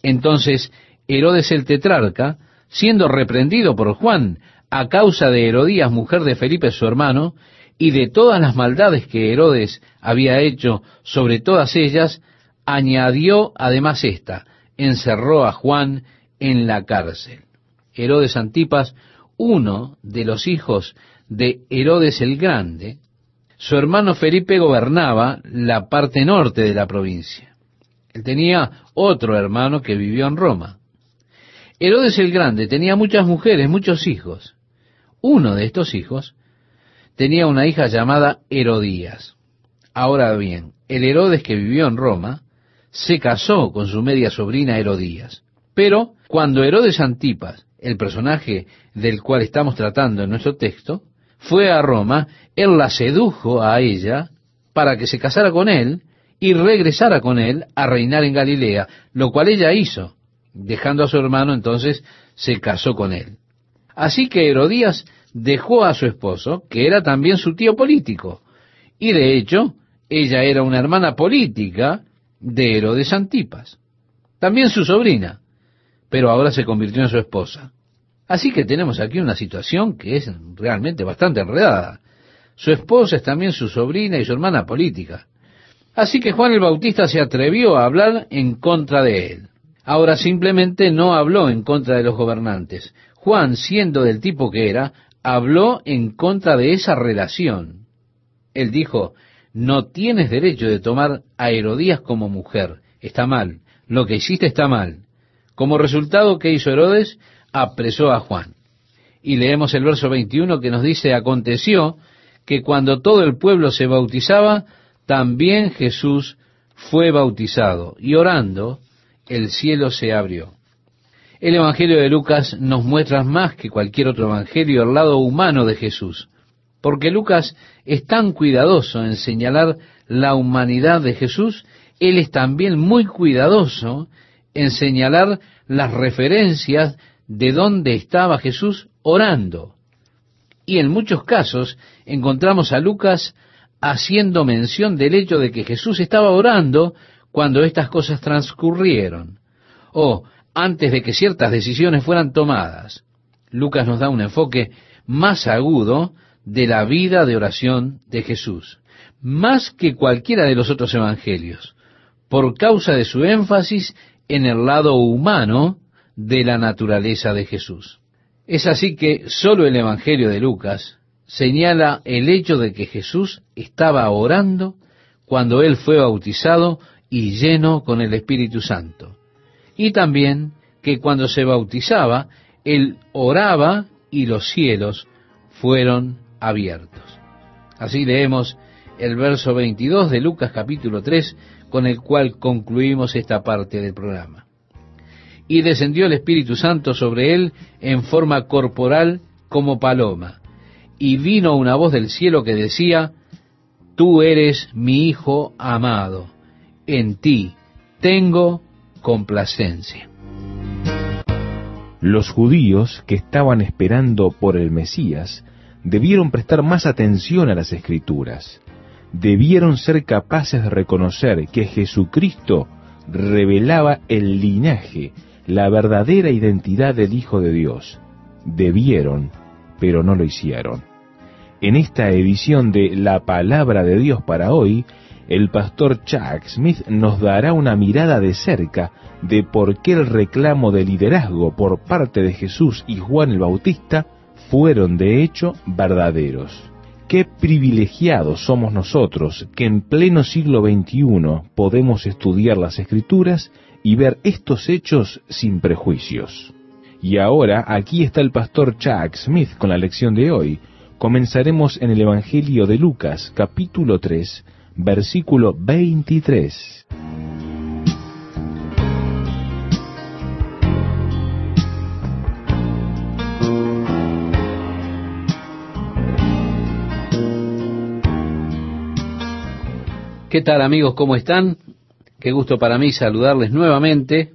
Entonces Herodes el tetrarca, siendo reprendido por Juan a causa de Herodías, mujer de Felipe su hermano, y de todas las maldades que Herodes había hecho sobre todas ellas, añadió además esta, encerró a Juan en la cárcel. Herodes Antipas, uno de los hijos de Herodes el Grande, su hermano Felipe gobernaba la parte norte de la provincia. Él tenía otro hermano que vivió en Roma. Herodes el Grande tenía muchas mujeres, muchos hijos. Uno de estos hijos tenía una hija llamada Herodías. Ahora bien, el Herodes que vivió en Roma se casó con su media sobrina Herodías. Pero cuando Herodes Antipas, el personaje del cual estamos tratando en nuestro texto, fue a Roma, él la sedujo a ella para que se casara con él y regresara con él a reinar en Galilea, lo cual ella hizo. Dejando a su hermano, entonces se casó con él. Así que Herodías dejó a su esposo, que era también su tío político, y de hecho, ella era una hermana política de Herodes Antipas, también su sobrina, pero ahora se convirtió en su esposa. Así que tenemos aquí una situación que es realmente bastante enredada. Su esposa es también su sobrina y su hermana política. Así que Juan el Bautista se atrevió a hablar en contra de él. Ahora simplemente no habló en contra de los gobernantes. Juan, siendo del tipo que era, habló en contra de esa relación. Él dijo, no tienes derecho de tomar a Herodías como mujer. Está mal. Lo que hiciste está mal. Como resultado, ¿qué hizo Herodes? Apresó a Juan. Y leemos el verso 21 que nos dice, aconteció que cuando todo el pueblo se bautizaba, también Jesús fue bautizado. Y orando, el cielo se abrió. El Evangelio de Lucas nos muestra más que cualquier otro Evangelio el lado humano de Jesús, porque Lucas es tan cuidadoso en señalar la humanidad de Jesús, él es también muy cuidadoso en señalar las referencias de dónde estaba Jesús orando. Y en muchos casos encontramos a Lucas haciendo mención del hecho de que Jesús estaba orando cuando estas cosas transcurrieron, o antes de que ciertas decisiones fueran tomadas. Lucas nos da un enfoque más agudo de la vida de oración de Jesús, más que cualquiera de los otros evangelios, por causa de su énfasis en el lado humano de la naturaleza de Jesús. Es así que solo el Evangelio de Lucas señala el hecho de que Jesús estaba orando cuando él fue bautizado y lleno con el Espíritu Santo. Y también que cuando se bautizaba, él oraba y los cielos fueron abiertos. Así leemos el verso 22 de Lucas capítulo 3, con el cual concluimos esta parte del programa. Y descendió el Espíritu Santo sobre él en forma corporal como paloma, y vino una voz del cielo que decía, Tú eres mi Hijo amado, en ti tengo complacencia. Los judíos que estaban esperando por el Mesías debieron prestar más atención a las escrituras. Debieron ser capaces de reconocer que Jesucristo revelaba el linaje, la verdadera identidad del Hijo de Dios. Debieron, pero no lo hicieron. En esta edición de La Palabra de Dios para hoy, el pastor Chuck Smith nos dará una mirada de cerca de por qué el reclamo de liderazgo por parte de Jesús y Juan el Bautista fueron de hecho verdaderos. Qué privilegiados somos nosotros que en pleno siglo XXI podemos estudiar las escrituras y ver estos hechos sin prejuicios. Y ahora aquí está el pastor Chuck Smith con la lección de hoy. Comenzaremos en el Evangelio de Lucas, capítulo 3, versículo 23. ¿Qué tal amigos? ¿Cómo están? Qué gusto para mí saludarles nuevamente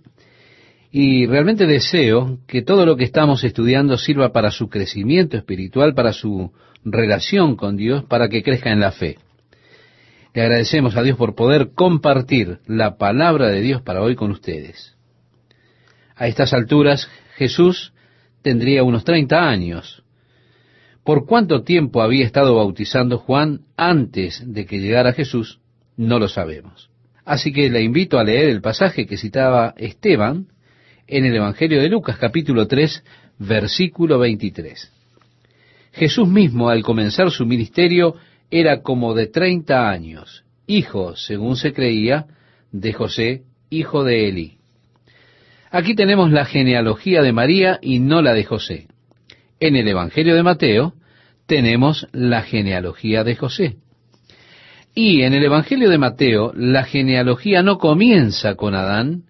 y realmente deseo que todo lo que estamos estudiando sirva para su crecimiento espiritual, para su relación con Dios, para que crezca en la fe. Le agradecemos a Dios por poder compartir la palabra de Dios para hoy con ustedes. A estas alturas Jesús tendría unos 30 años. ¿Por cuánto tiempo había estado bautizando Juan antes de que llegara Jesús? No lo sabemos. Así que le invito a leer el pasaje que citaba Esteban en el Evangelio de Lucas capítulo 3 versículo 23. Jesús mismo al comenzar su ministerio era como de 30 años, hijo, según se creía, de José, hijo de Eli. Aquí tenemos la genealogía de María y no la de José. En el Evangelio de Mateo tenemos la genealogía de José. Y en el Evangelio de Mateo, la genealogía no comienza con Adán,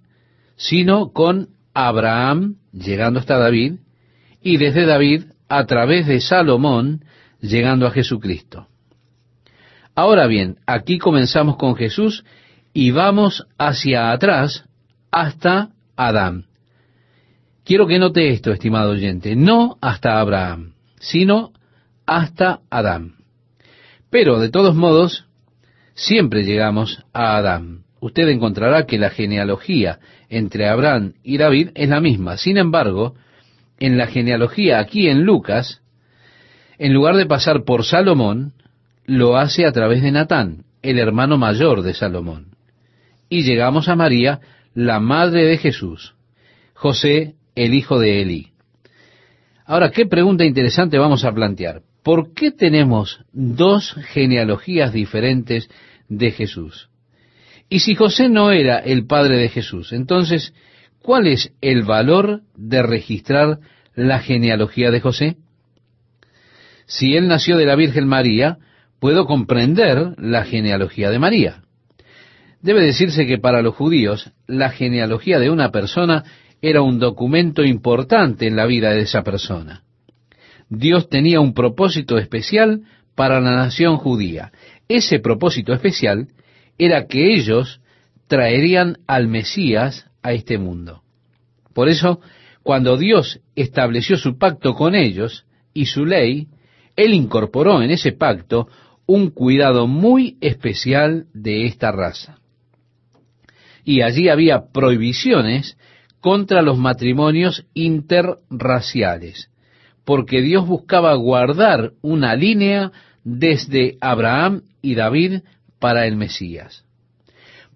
sino con Abraham, llegando hasta David, y desde David, a través de Salomón, llegando a Jesucristo. Ahora bien, aquí comenzamos con Jesús y vamos hacia atrás hasta Adán. Quiero que note esto, estimado oyente, no hasta Abraham, sino hasta Adán. Pero, de todos modos, siempre llegamos a Adán. Usted encontrará que la genealogía entre Abraham y David es la misma. Sin embargo, en la genealogía aquí en Lucas, en lugar de pasar por Salomón, lo hace a través de Natán, el hermano mayor de Salomón. Y llegamos a María, la madre de Jesús, José, el hijo de Elí. Ahora, ¿qué pregunta interesante vamos a plantear? ¿Por qué tenemos dos genealogías diferentes de Jesús? Y si José no era el padre de Jesús, entonces, ¿cuál es el valor de registrar la genealogía de José? Si él nació de la Virgen María, puedo comprender la genealogía de María. Debe decirse que para los judíos la genealogía de una persona era un documento importante en la vida de esa persona. Dios tenía un propósito especial para la nación judía. Ese propósito especial era que ellos traerían al Mesías a este mundo. Por eso, cuando Dios estableció su pacto con ellos y su ley, Él incorporó en ese pacto un cuidado muy especial de esta raza. Y allí había prohibiciones contra los matrimonios interraciales porque Dios buscaba guardar una línea desde Abraham y David para el Mesías.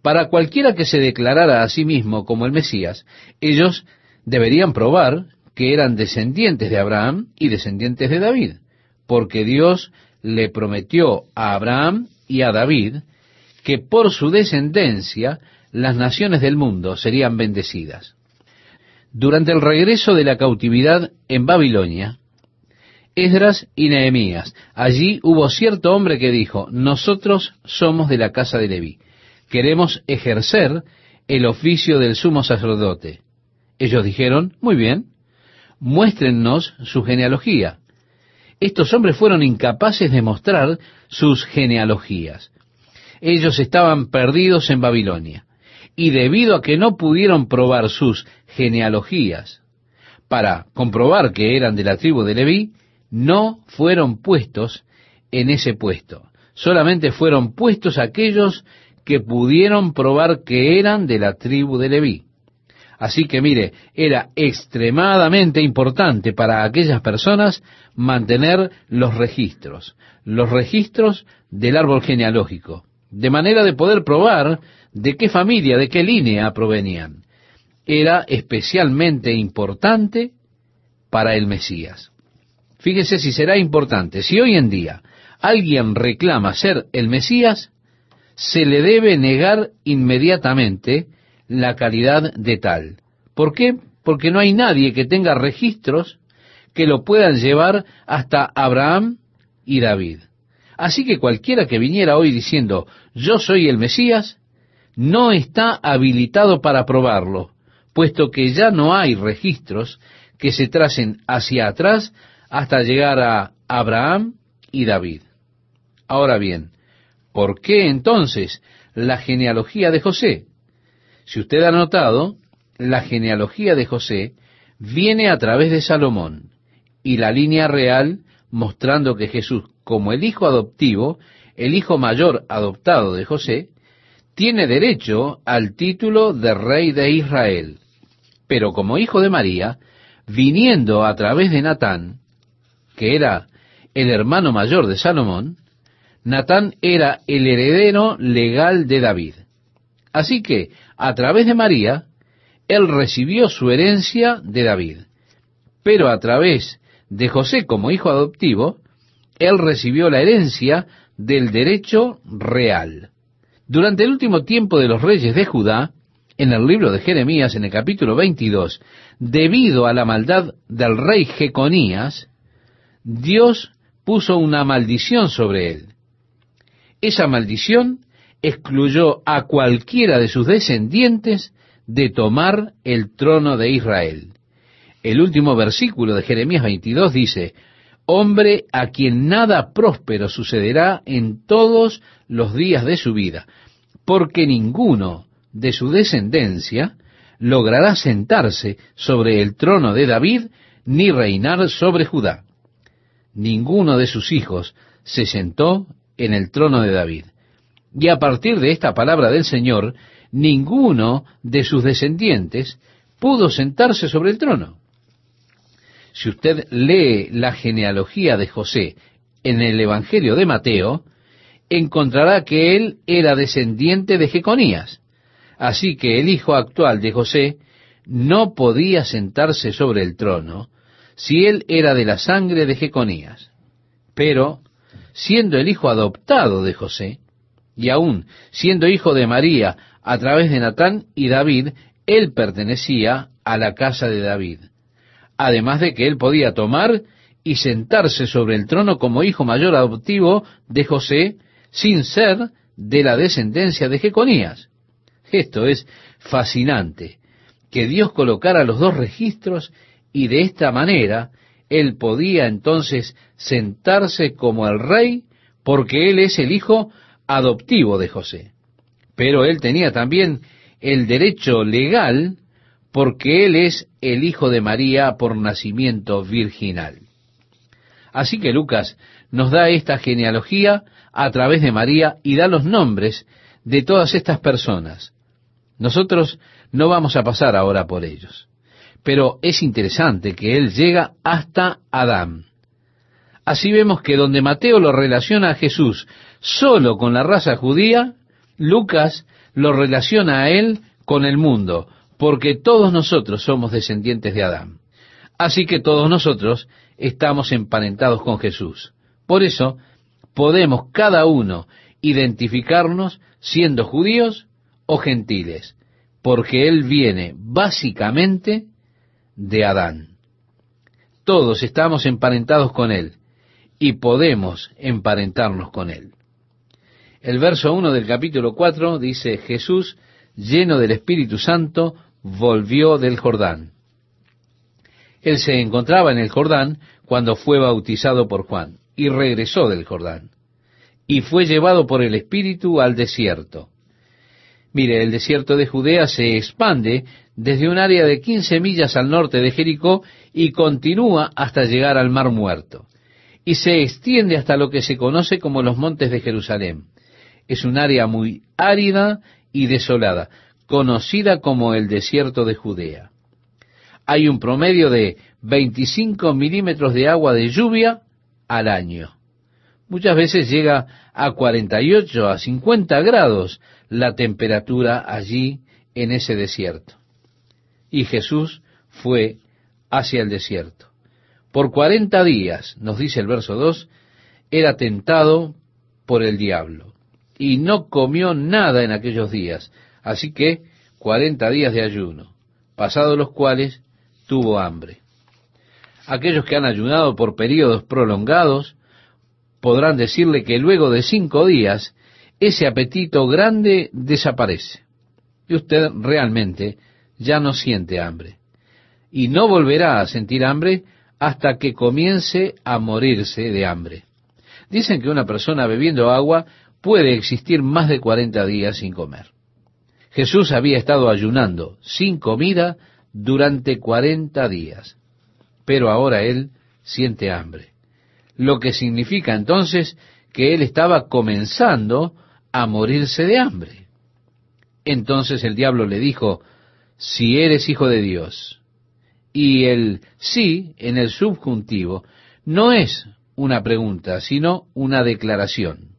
Para cualquiera que se declarara a sí mismo como el Mesías, ellos deberían probar que eran descendientes de Abraham y descendientes de David, porque Dios le prometió a Abraham y a David que por su descendencia las naciones del mundo serían bendecidas. Durante el regreso de la cautividad en Babilonia, Esdras y Nehemías, allí hubo cierto hombre que dijo, nosotros somos de la casa de Leví, queremos ejercer el oficio del sumo sacerdote. Ellos dijeron, muy bien, muéstrennos su genealogía. Estos hombres fueron incapaces de mostrar sus genealogías. Ellos estaban perdidos en Babilonia, y debido a que no pudieron probar sus genealogías para comprobar que eran de la tribu de Leví, no fueron puestos en ese puesto. Solamente fueron puestos aquellos que pudieron probar que eran de la tribu de Leví. Así que mire, era extremadamente importante para aquellas personas mantener los registros, los registros del árbol genealógico, de manera de poder probar de qué familia, de qué línea provenían. Era especialmente importante para el Mesías. Fíjese si será importante. Si hoy en día alguien reclama ser el Mesías, se le debe negar inmediatamente la calidad de tal. ¿Por qué? Porque no hay nadie que tenga registros que lo puedan llevar hasta Abraham y David. Así que cualquiera que viniera hoy diciendo, yo soy el Mesías, no está habilitado para probarlo, puesto que ya no hay registros que se tracen hacia atrás hasta llegar a Abraham y David. Ahora bien, ¿por qué entonces la genealogía de José? Si usted ha notado, la genealogía de José viene a través de Salomón y la línea real mostrando que Jesús, como el hijo adoptivo, el hijo mayor adoptado de José, tiene derecho al título de rey de Israel. Pero como hijo de María, viniendo a través de Natán, que era el hermano mayor de Salomón, Natán era el heredero legal de David. Así que, a través de María, él recibió su herencia de David. Pero a través de José como hijo adoptivo, él recibió la herencia del derecho real. Durante el último tiempo de los reyes de Judá, en el libro de Jeremías, en el capítulo 22, debido a la maldad del rey Jeconías, Dios puso una maldición sobre él. Esa maldición excluyó a cualquiera de sus descendientes de tomar el trono de Israel. El último versículo de Jeremías 22 dice, hombre a quien nada próspero sucederá en todos los días de su vida, porque ninguno de su descendencia logrará sentarse sobre el trono de David ni reinar sobre Judá. Ninguno de sus hijos se sentó en el trono de David. Y a partir de esta palabra del Señor, ninguno de sus descendientes pudo sentarse sobre el trono. Si usted lee la genealogía de José en el Evangelio de Mateo, encontrará que él era descendiente de Jeconías. Así que el hijo actual de José no podía sentarse sobre el trono si él era de la sangre de Jeconías. Pero, siendo el hijo adoptado de José, y aún siendo hijo de María a través de Natán y David, él pertenecía a la casa de David. Además de que él podía tomar y sentarse sobre el trono como hijo mayor adoptivo de José, sin ser de la descendencia de Jeconías. Esto es fascinante, que Dios colocara los dos registros y de esta manera él podía entonces sentarse como el rey porque él es el hijo adoptivo de José. Pero él tenía también el derecho legal porque él es el hijo de María por nacimiento virginal. Así que Lucas nos da esta genealogía a través de María y da los nombres de todas estas personas. Nosotros no vamos a pasar ahora por ellos, pero es interesante que él llega hasta Adán. Así vemos que donde Mateo lo relaciona a Jesús solo con la raza judía, Lucas lo relaciona a él con el mundo, porque todos nosotros somos descendientes de Adán. Así que todos nosotros estamos emparentados con Jesús. Por eso podemos cada uno identificarnos siendo judíos o gentiles, porque Él viene básicamente de Adán. Todos estamos emparentados con Él y podemos emparentarnos con Él. El verso 1 del capítulo 4 dice, Jesús, lleno del Espíritu Santo, volvió del Jordán. Él se encontraba en el Jordán cuando fue bautizado por Juan y regresó del Jordán y fue llevado por el Espíritu al desierto. Mire, el desierto de Judea se expande desde un área de 15 millas al norte de Jericó y continúa hasta llegar al Mar Muerto. Y se extiende hasta lo que se conoce como los montes de Jerusalén. Es un área muy árida y desolada, conocida como el desierto de Judea. Hay un promedio de 25 milímetros de agua de lluvia al año. Muchas veces llega a 48 a 50 grados la temperatura allí en ese desierto. Y Jesús fue hacia el desierto. Por 40 días, nos dice el verso 2, era tentado por el diablo y no comió nada en aquellos días. Así que 40 días de ayuno, pasados los cuales tuvo hambre. Aquellos que han ayunado por periodos prolongados podrán decirle que luego de cinco días ese apetito grande desaparece y usted realmente ya no siente hambre y no volverá a sentir hambre hasta que comience a morirse de hambre. Dicen que una persona bebiendo agua puede existir más de 40 días sin comer. Jesús había estado ayunando sin comida durante 40 días, pero ahora él siente hambre lo que significa entonces que él estaba comenzando a morirse de hambre. Entonces el diablo le dijo, si eres hijo de Dios, y el sí en el subjuntivo no es una pregunta, sino una declaración.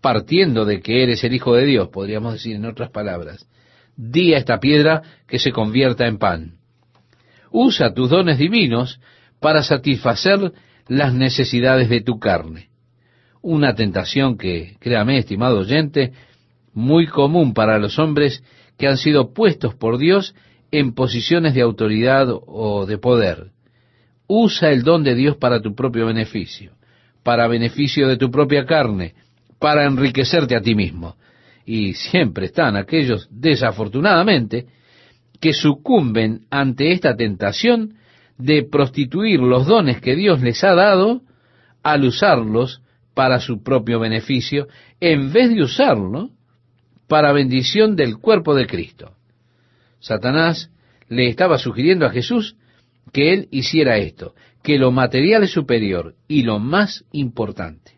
Partiendo de que eres el hijo de Dios, podríamos decir en otras palabras, di a esta piedra que se convierta en pan. Usa tus dones divinos para satisfacer las necesidades de tu carne. Una tentación que, créame, estimado oyente, muy común para los hombres que han sido puestos por Dios en posiciones de autoridad o de poder. Usa el don de Dios para tu propio beneficio, para beneficio de tu propia carne, para enriquecerte a ti mismo. Y siempre están aquellos, desafortunadamente, que sucumben ante esta tentación de prostituir los dones que Dios les ha dado al usarlos para su propio beneficio, en vez de usarlo para bendición del cuerpo de Cristo. Satanás le estaba sugiriendo a Jesús que él hiciera esto, que lo material es superior y lo más importante.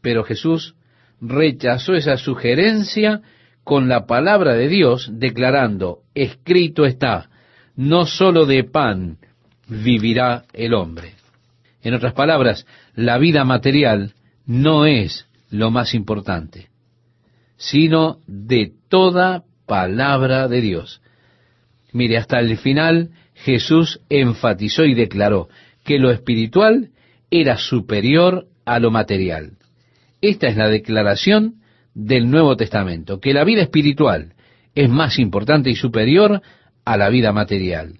Pero Jesús rechazó esa sugerencia con la palabra de Dios, declarando, escrito está, no sólo de pan vivirá el hombre. En otras palabras, la vida material no es lo más importante, sino de toda palabra de Dios. Mire, hasta el final Jesús enfatizó y declaró que lo espiritual era superior a lo material. Esta es la declaración del Nuevo Testamento, que la vida espiritual es más importante y superior a la vida material.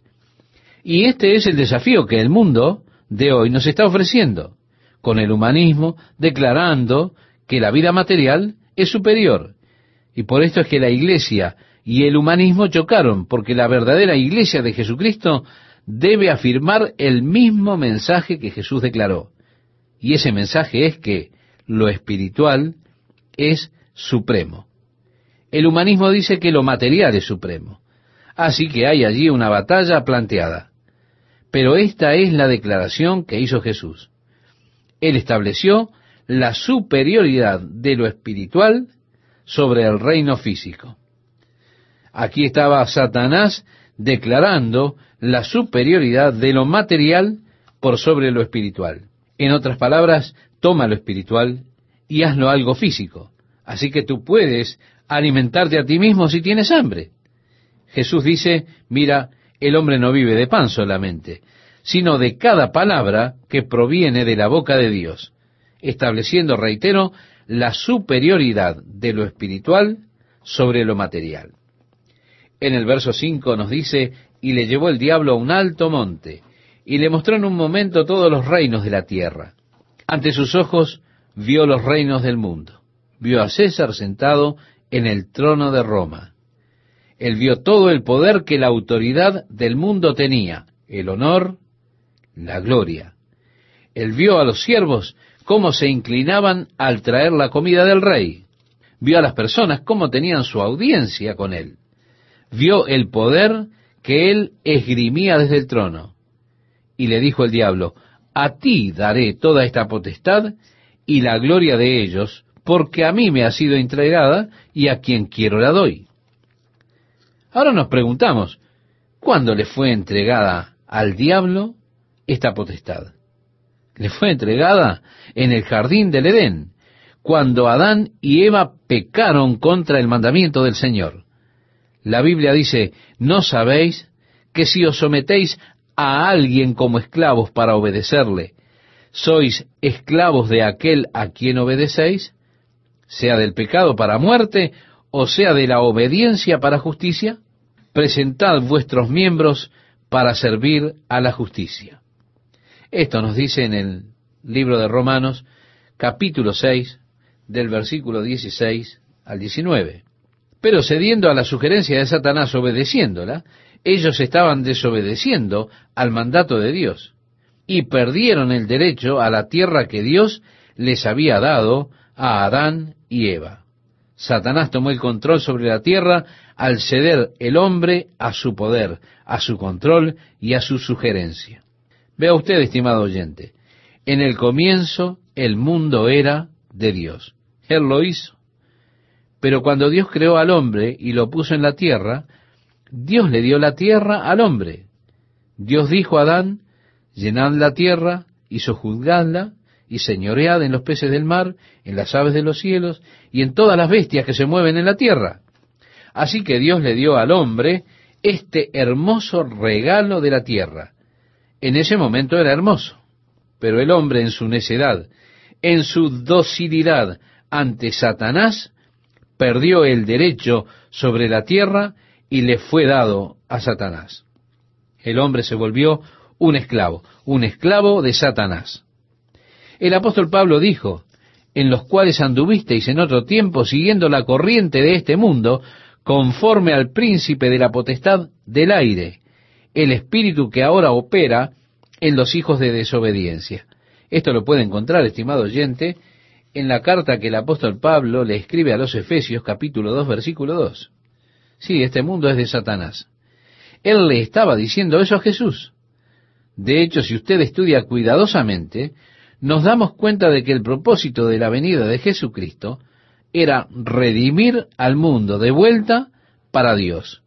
Y este es el desafío que el mundo de hoy nos está ofreciendo, con el humanismo declarando que la vida material es superior. Y por esto es que la iglesia y el humanismo chocaron, porque la verdadera iglesia de Jesucristo debe afirmar el mismo mensaje que Jesús declaró. Y ese mensaje es que lo espiritual es supremo. El humanismo dice que lo material es supremo. Así que hay allí una batalla planteada. Pero esta es la declaración que hizo Jesús. Él estableció la superioridad de lo espiritual sobre el reino físico. Aquí estaba Satanás declarando la superioridad de lo material por sobre lo espiritual. En otras palabras, toma lo espiritual y hazlo algo físico. Así que tú puedes alimentarte a ti mismo si tienes hambre. Jesús dice, mira, el hombre no vive de pan solamente, sino de cada palabra que proviene de la boca de Dios, estableciendo, reitero, la superioridad de lo espiritual sobre lo material. En el verso 5 nos dice, y le llevó el diablo a un alto monte, y le mostró en un momento todos los reinos de la tierra. Ante sus ojos vio los reinos del mundo. Vio a César sentado en el trono de Roma. Él vio todo el poder que la autoridad del mundo tenía, el honor, la gloria. Él vio a los siervos cómo se inclinaban al traer la comida del rey. Vio a las personas cómo tenían su audiencia con él. Vio el poder que él esgrimía desde el trono. Y le dijo el diablo, a ti daré toda esta potestad y la gloria de ellos, porque a mí me ha sido entregada y a quien quiero la doy. Ahora nos preguntamos, ¿cuándo le fue entregada al diablo esta potestad? Le fue entregada en el jardín del Edén, cuando Adán y Eva pecaron contra el mandamiento del Señor. La Biblia dice, ¿no sabéis que si os sometéis a alguien como esclavos para obedecerle, sois esclavos de aquel a quien obedecéis, sea del pecado para muerte o sea de la obediencia para justicia? Presentad vuestros miembros para servir a la justicia. Esto nos dice en el libro de Romanos, capítulo 6, del versículo 16 al 19. Pero cediendo a la sugerencia de Satanás, obedeciéndola, ellos estaban desobedeciendo al mandato de Dios y perdieron el derecho a la tierra que Dios les había dado a Adán y Eva. Satanás tomó el control sobre la tierra al ceder el hombre a su poder, a su control y a su sugerencia. Vea usted, estimado oyente, en el comienzo el mundo era de Dios. Él lo hizo. Pero cuando Dios creó al hombre y lo puso en la tierra, Dios le dio la tierra al hombre. Dios dijo a Adán, llenad la tierra y sojuzgadla y señoread en los peces del mar, en las aves de los cielos y en todas las bestias que se mueven en la tierra. Así que Dios le dio al hombre este hermoso regalo de la tierra. En ese momento era hermoso, pero el hombre en su necedad, en su docilidad ante Satanás, perdió el derecho sobre la tierra y le fue dado a Satanás. El hombre se volvió un esclavo, un esclavo de Satanás. El apóstol Pablo dijo, en los cuales anduvisteis en otro tiempo siguiendo la corriente de este mundo, conforme al príncipe de la potestad del aire, el espíritu que ahora opera en los hijos de desobediencia. Esto lo puede encontrar, estimado oyente, en la carta que el apóstol Pablo le escribe a los Efesios capítulo 2 versículo 2. Sí, este mundo es de Satanás. Él le estaba diciendo eso a Jesús. De hecho, si usted estudia cuidadosamente, nos damos cuenta de que el propósito de la venida de Jesucristo era redimir al mundo de vuelta para Dios,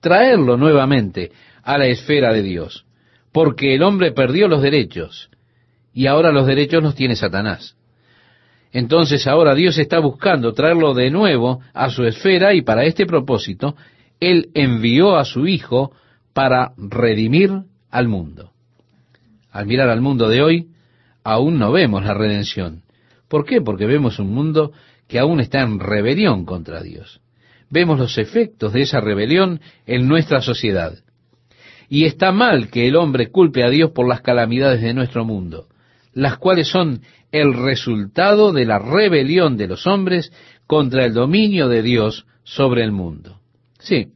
traerlo nuevamente a la esfera de Dios, porque el hombre perdió los derechos y ahora los derechos los tiene Satanás. Entonces ahora Dios está buscando traerlo de nuevo a su esfera y para este propósito Él envió a su Hijo para redimir al mundo. Al mirar al mundo de hoy, aún no vemos la redención. ¿Por qué? Porque vemos un mundo que aún está en rebelión contra Dios. Vemos los efectos de esa rebelión en nuestra sociedad. Y está mal que el hombre culpe a Dios por las calamidades de nuestro mundo, las cuales son el resultado de la rebelión de los hombres contra el dominio de Dios sobre el mundo. Sí,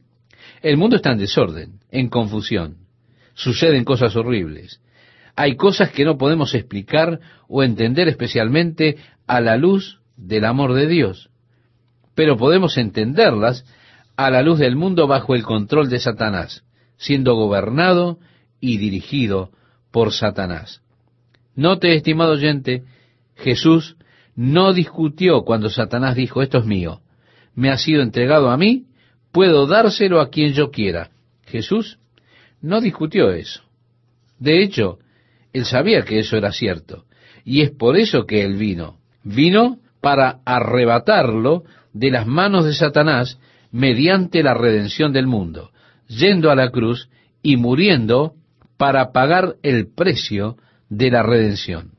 el mundo está en desorden, en confusión. Suceden cosas horribles. Hay cosas que no podemos explicar o entender especialmente a la luz del amor de Dios. Pero podemos entenderlas a la luz del mundo bajo el control de Satanás, siendo gobernado y dirigido por Satanás. Note, estimado oyente, Jesús no discutió cuando Satanás dijo, esto es mío, me ha sido entregado a mí, puedo dárselo a quien yo quiera. Jesús no discutió eso. De hecho, él sabía que eso era cierto, y es por eso que él vino. Vino para arrebatarlo de las manos de Satanás mediante la redención del mundo, yendo a la cruz y muriendo para pagar el precio de la redención.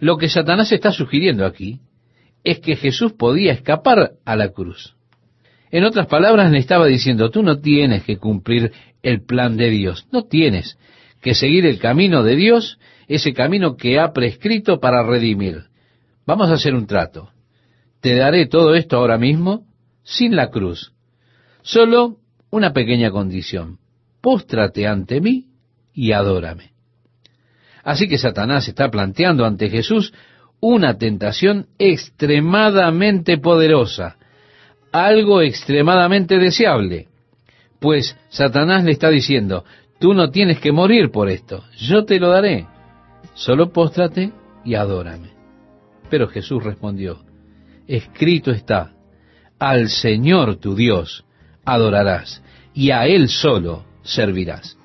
Lo que Satanás está sugiriendo aquí es que Jesús podía escapar a la cruz. En otras palabras, le estaba diciendo, tú no tienes que cumplir el plan de Dios, no tienes que seguir el camino de Dios, ese camino que ha prescrito para redimir. Vamos a hacer un trato. Te daré todo esto ahora mismo sin la cruz. Solo una pequeña condición. Póstrate ante mí y adórame. Así que Satanás está planteando ante Jesús una tentación extremadamente poderosa, algo extremadamente deseable. Pues Satanás le está diciendo, tú no tienes que morir por esto, yo te lo daré, solo póstrate y adórame. Pero Jesús respondió, escrito está, al Señor tu Dios adorarás y a Él solo servirás.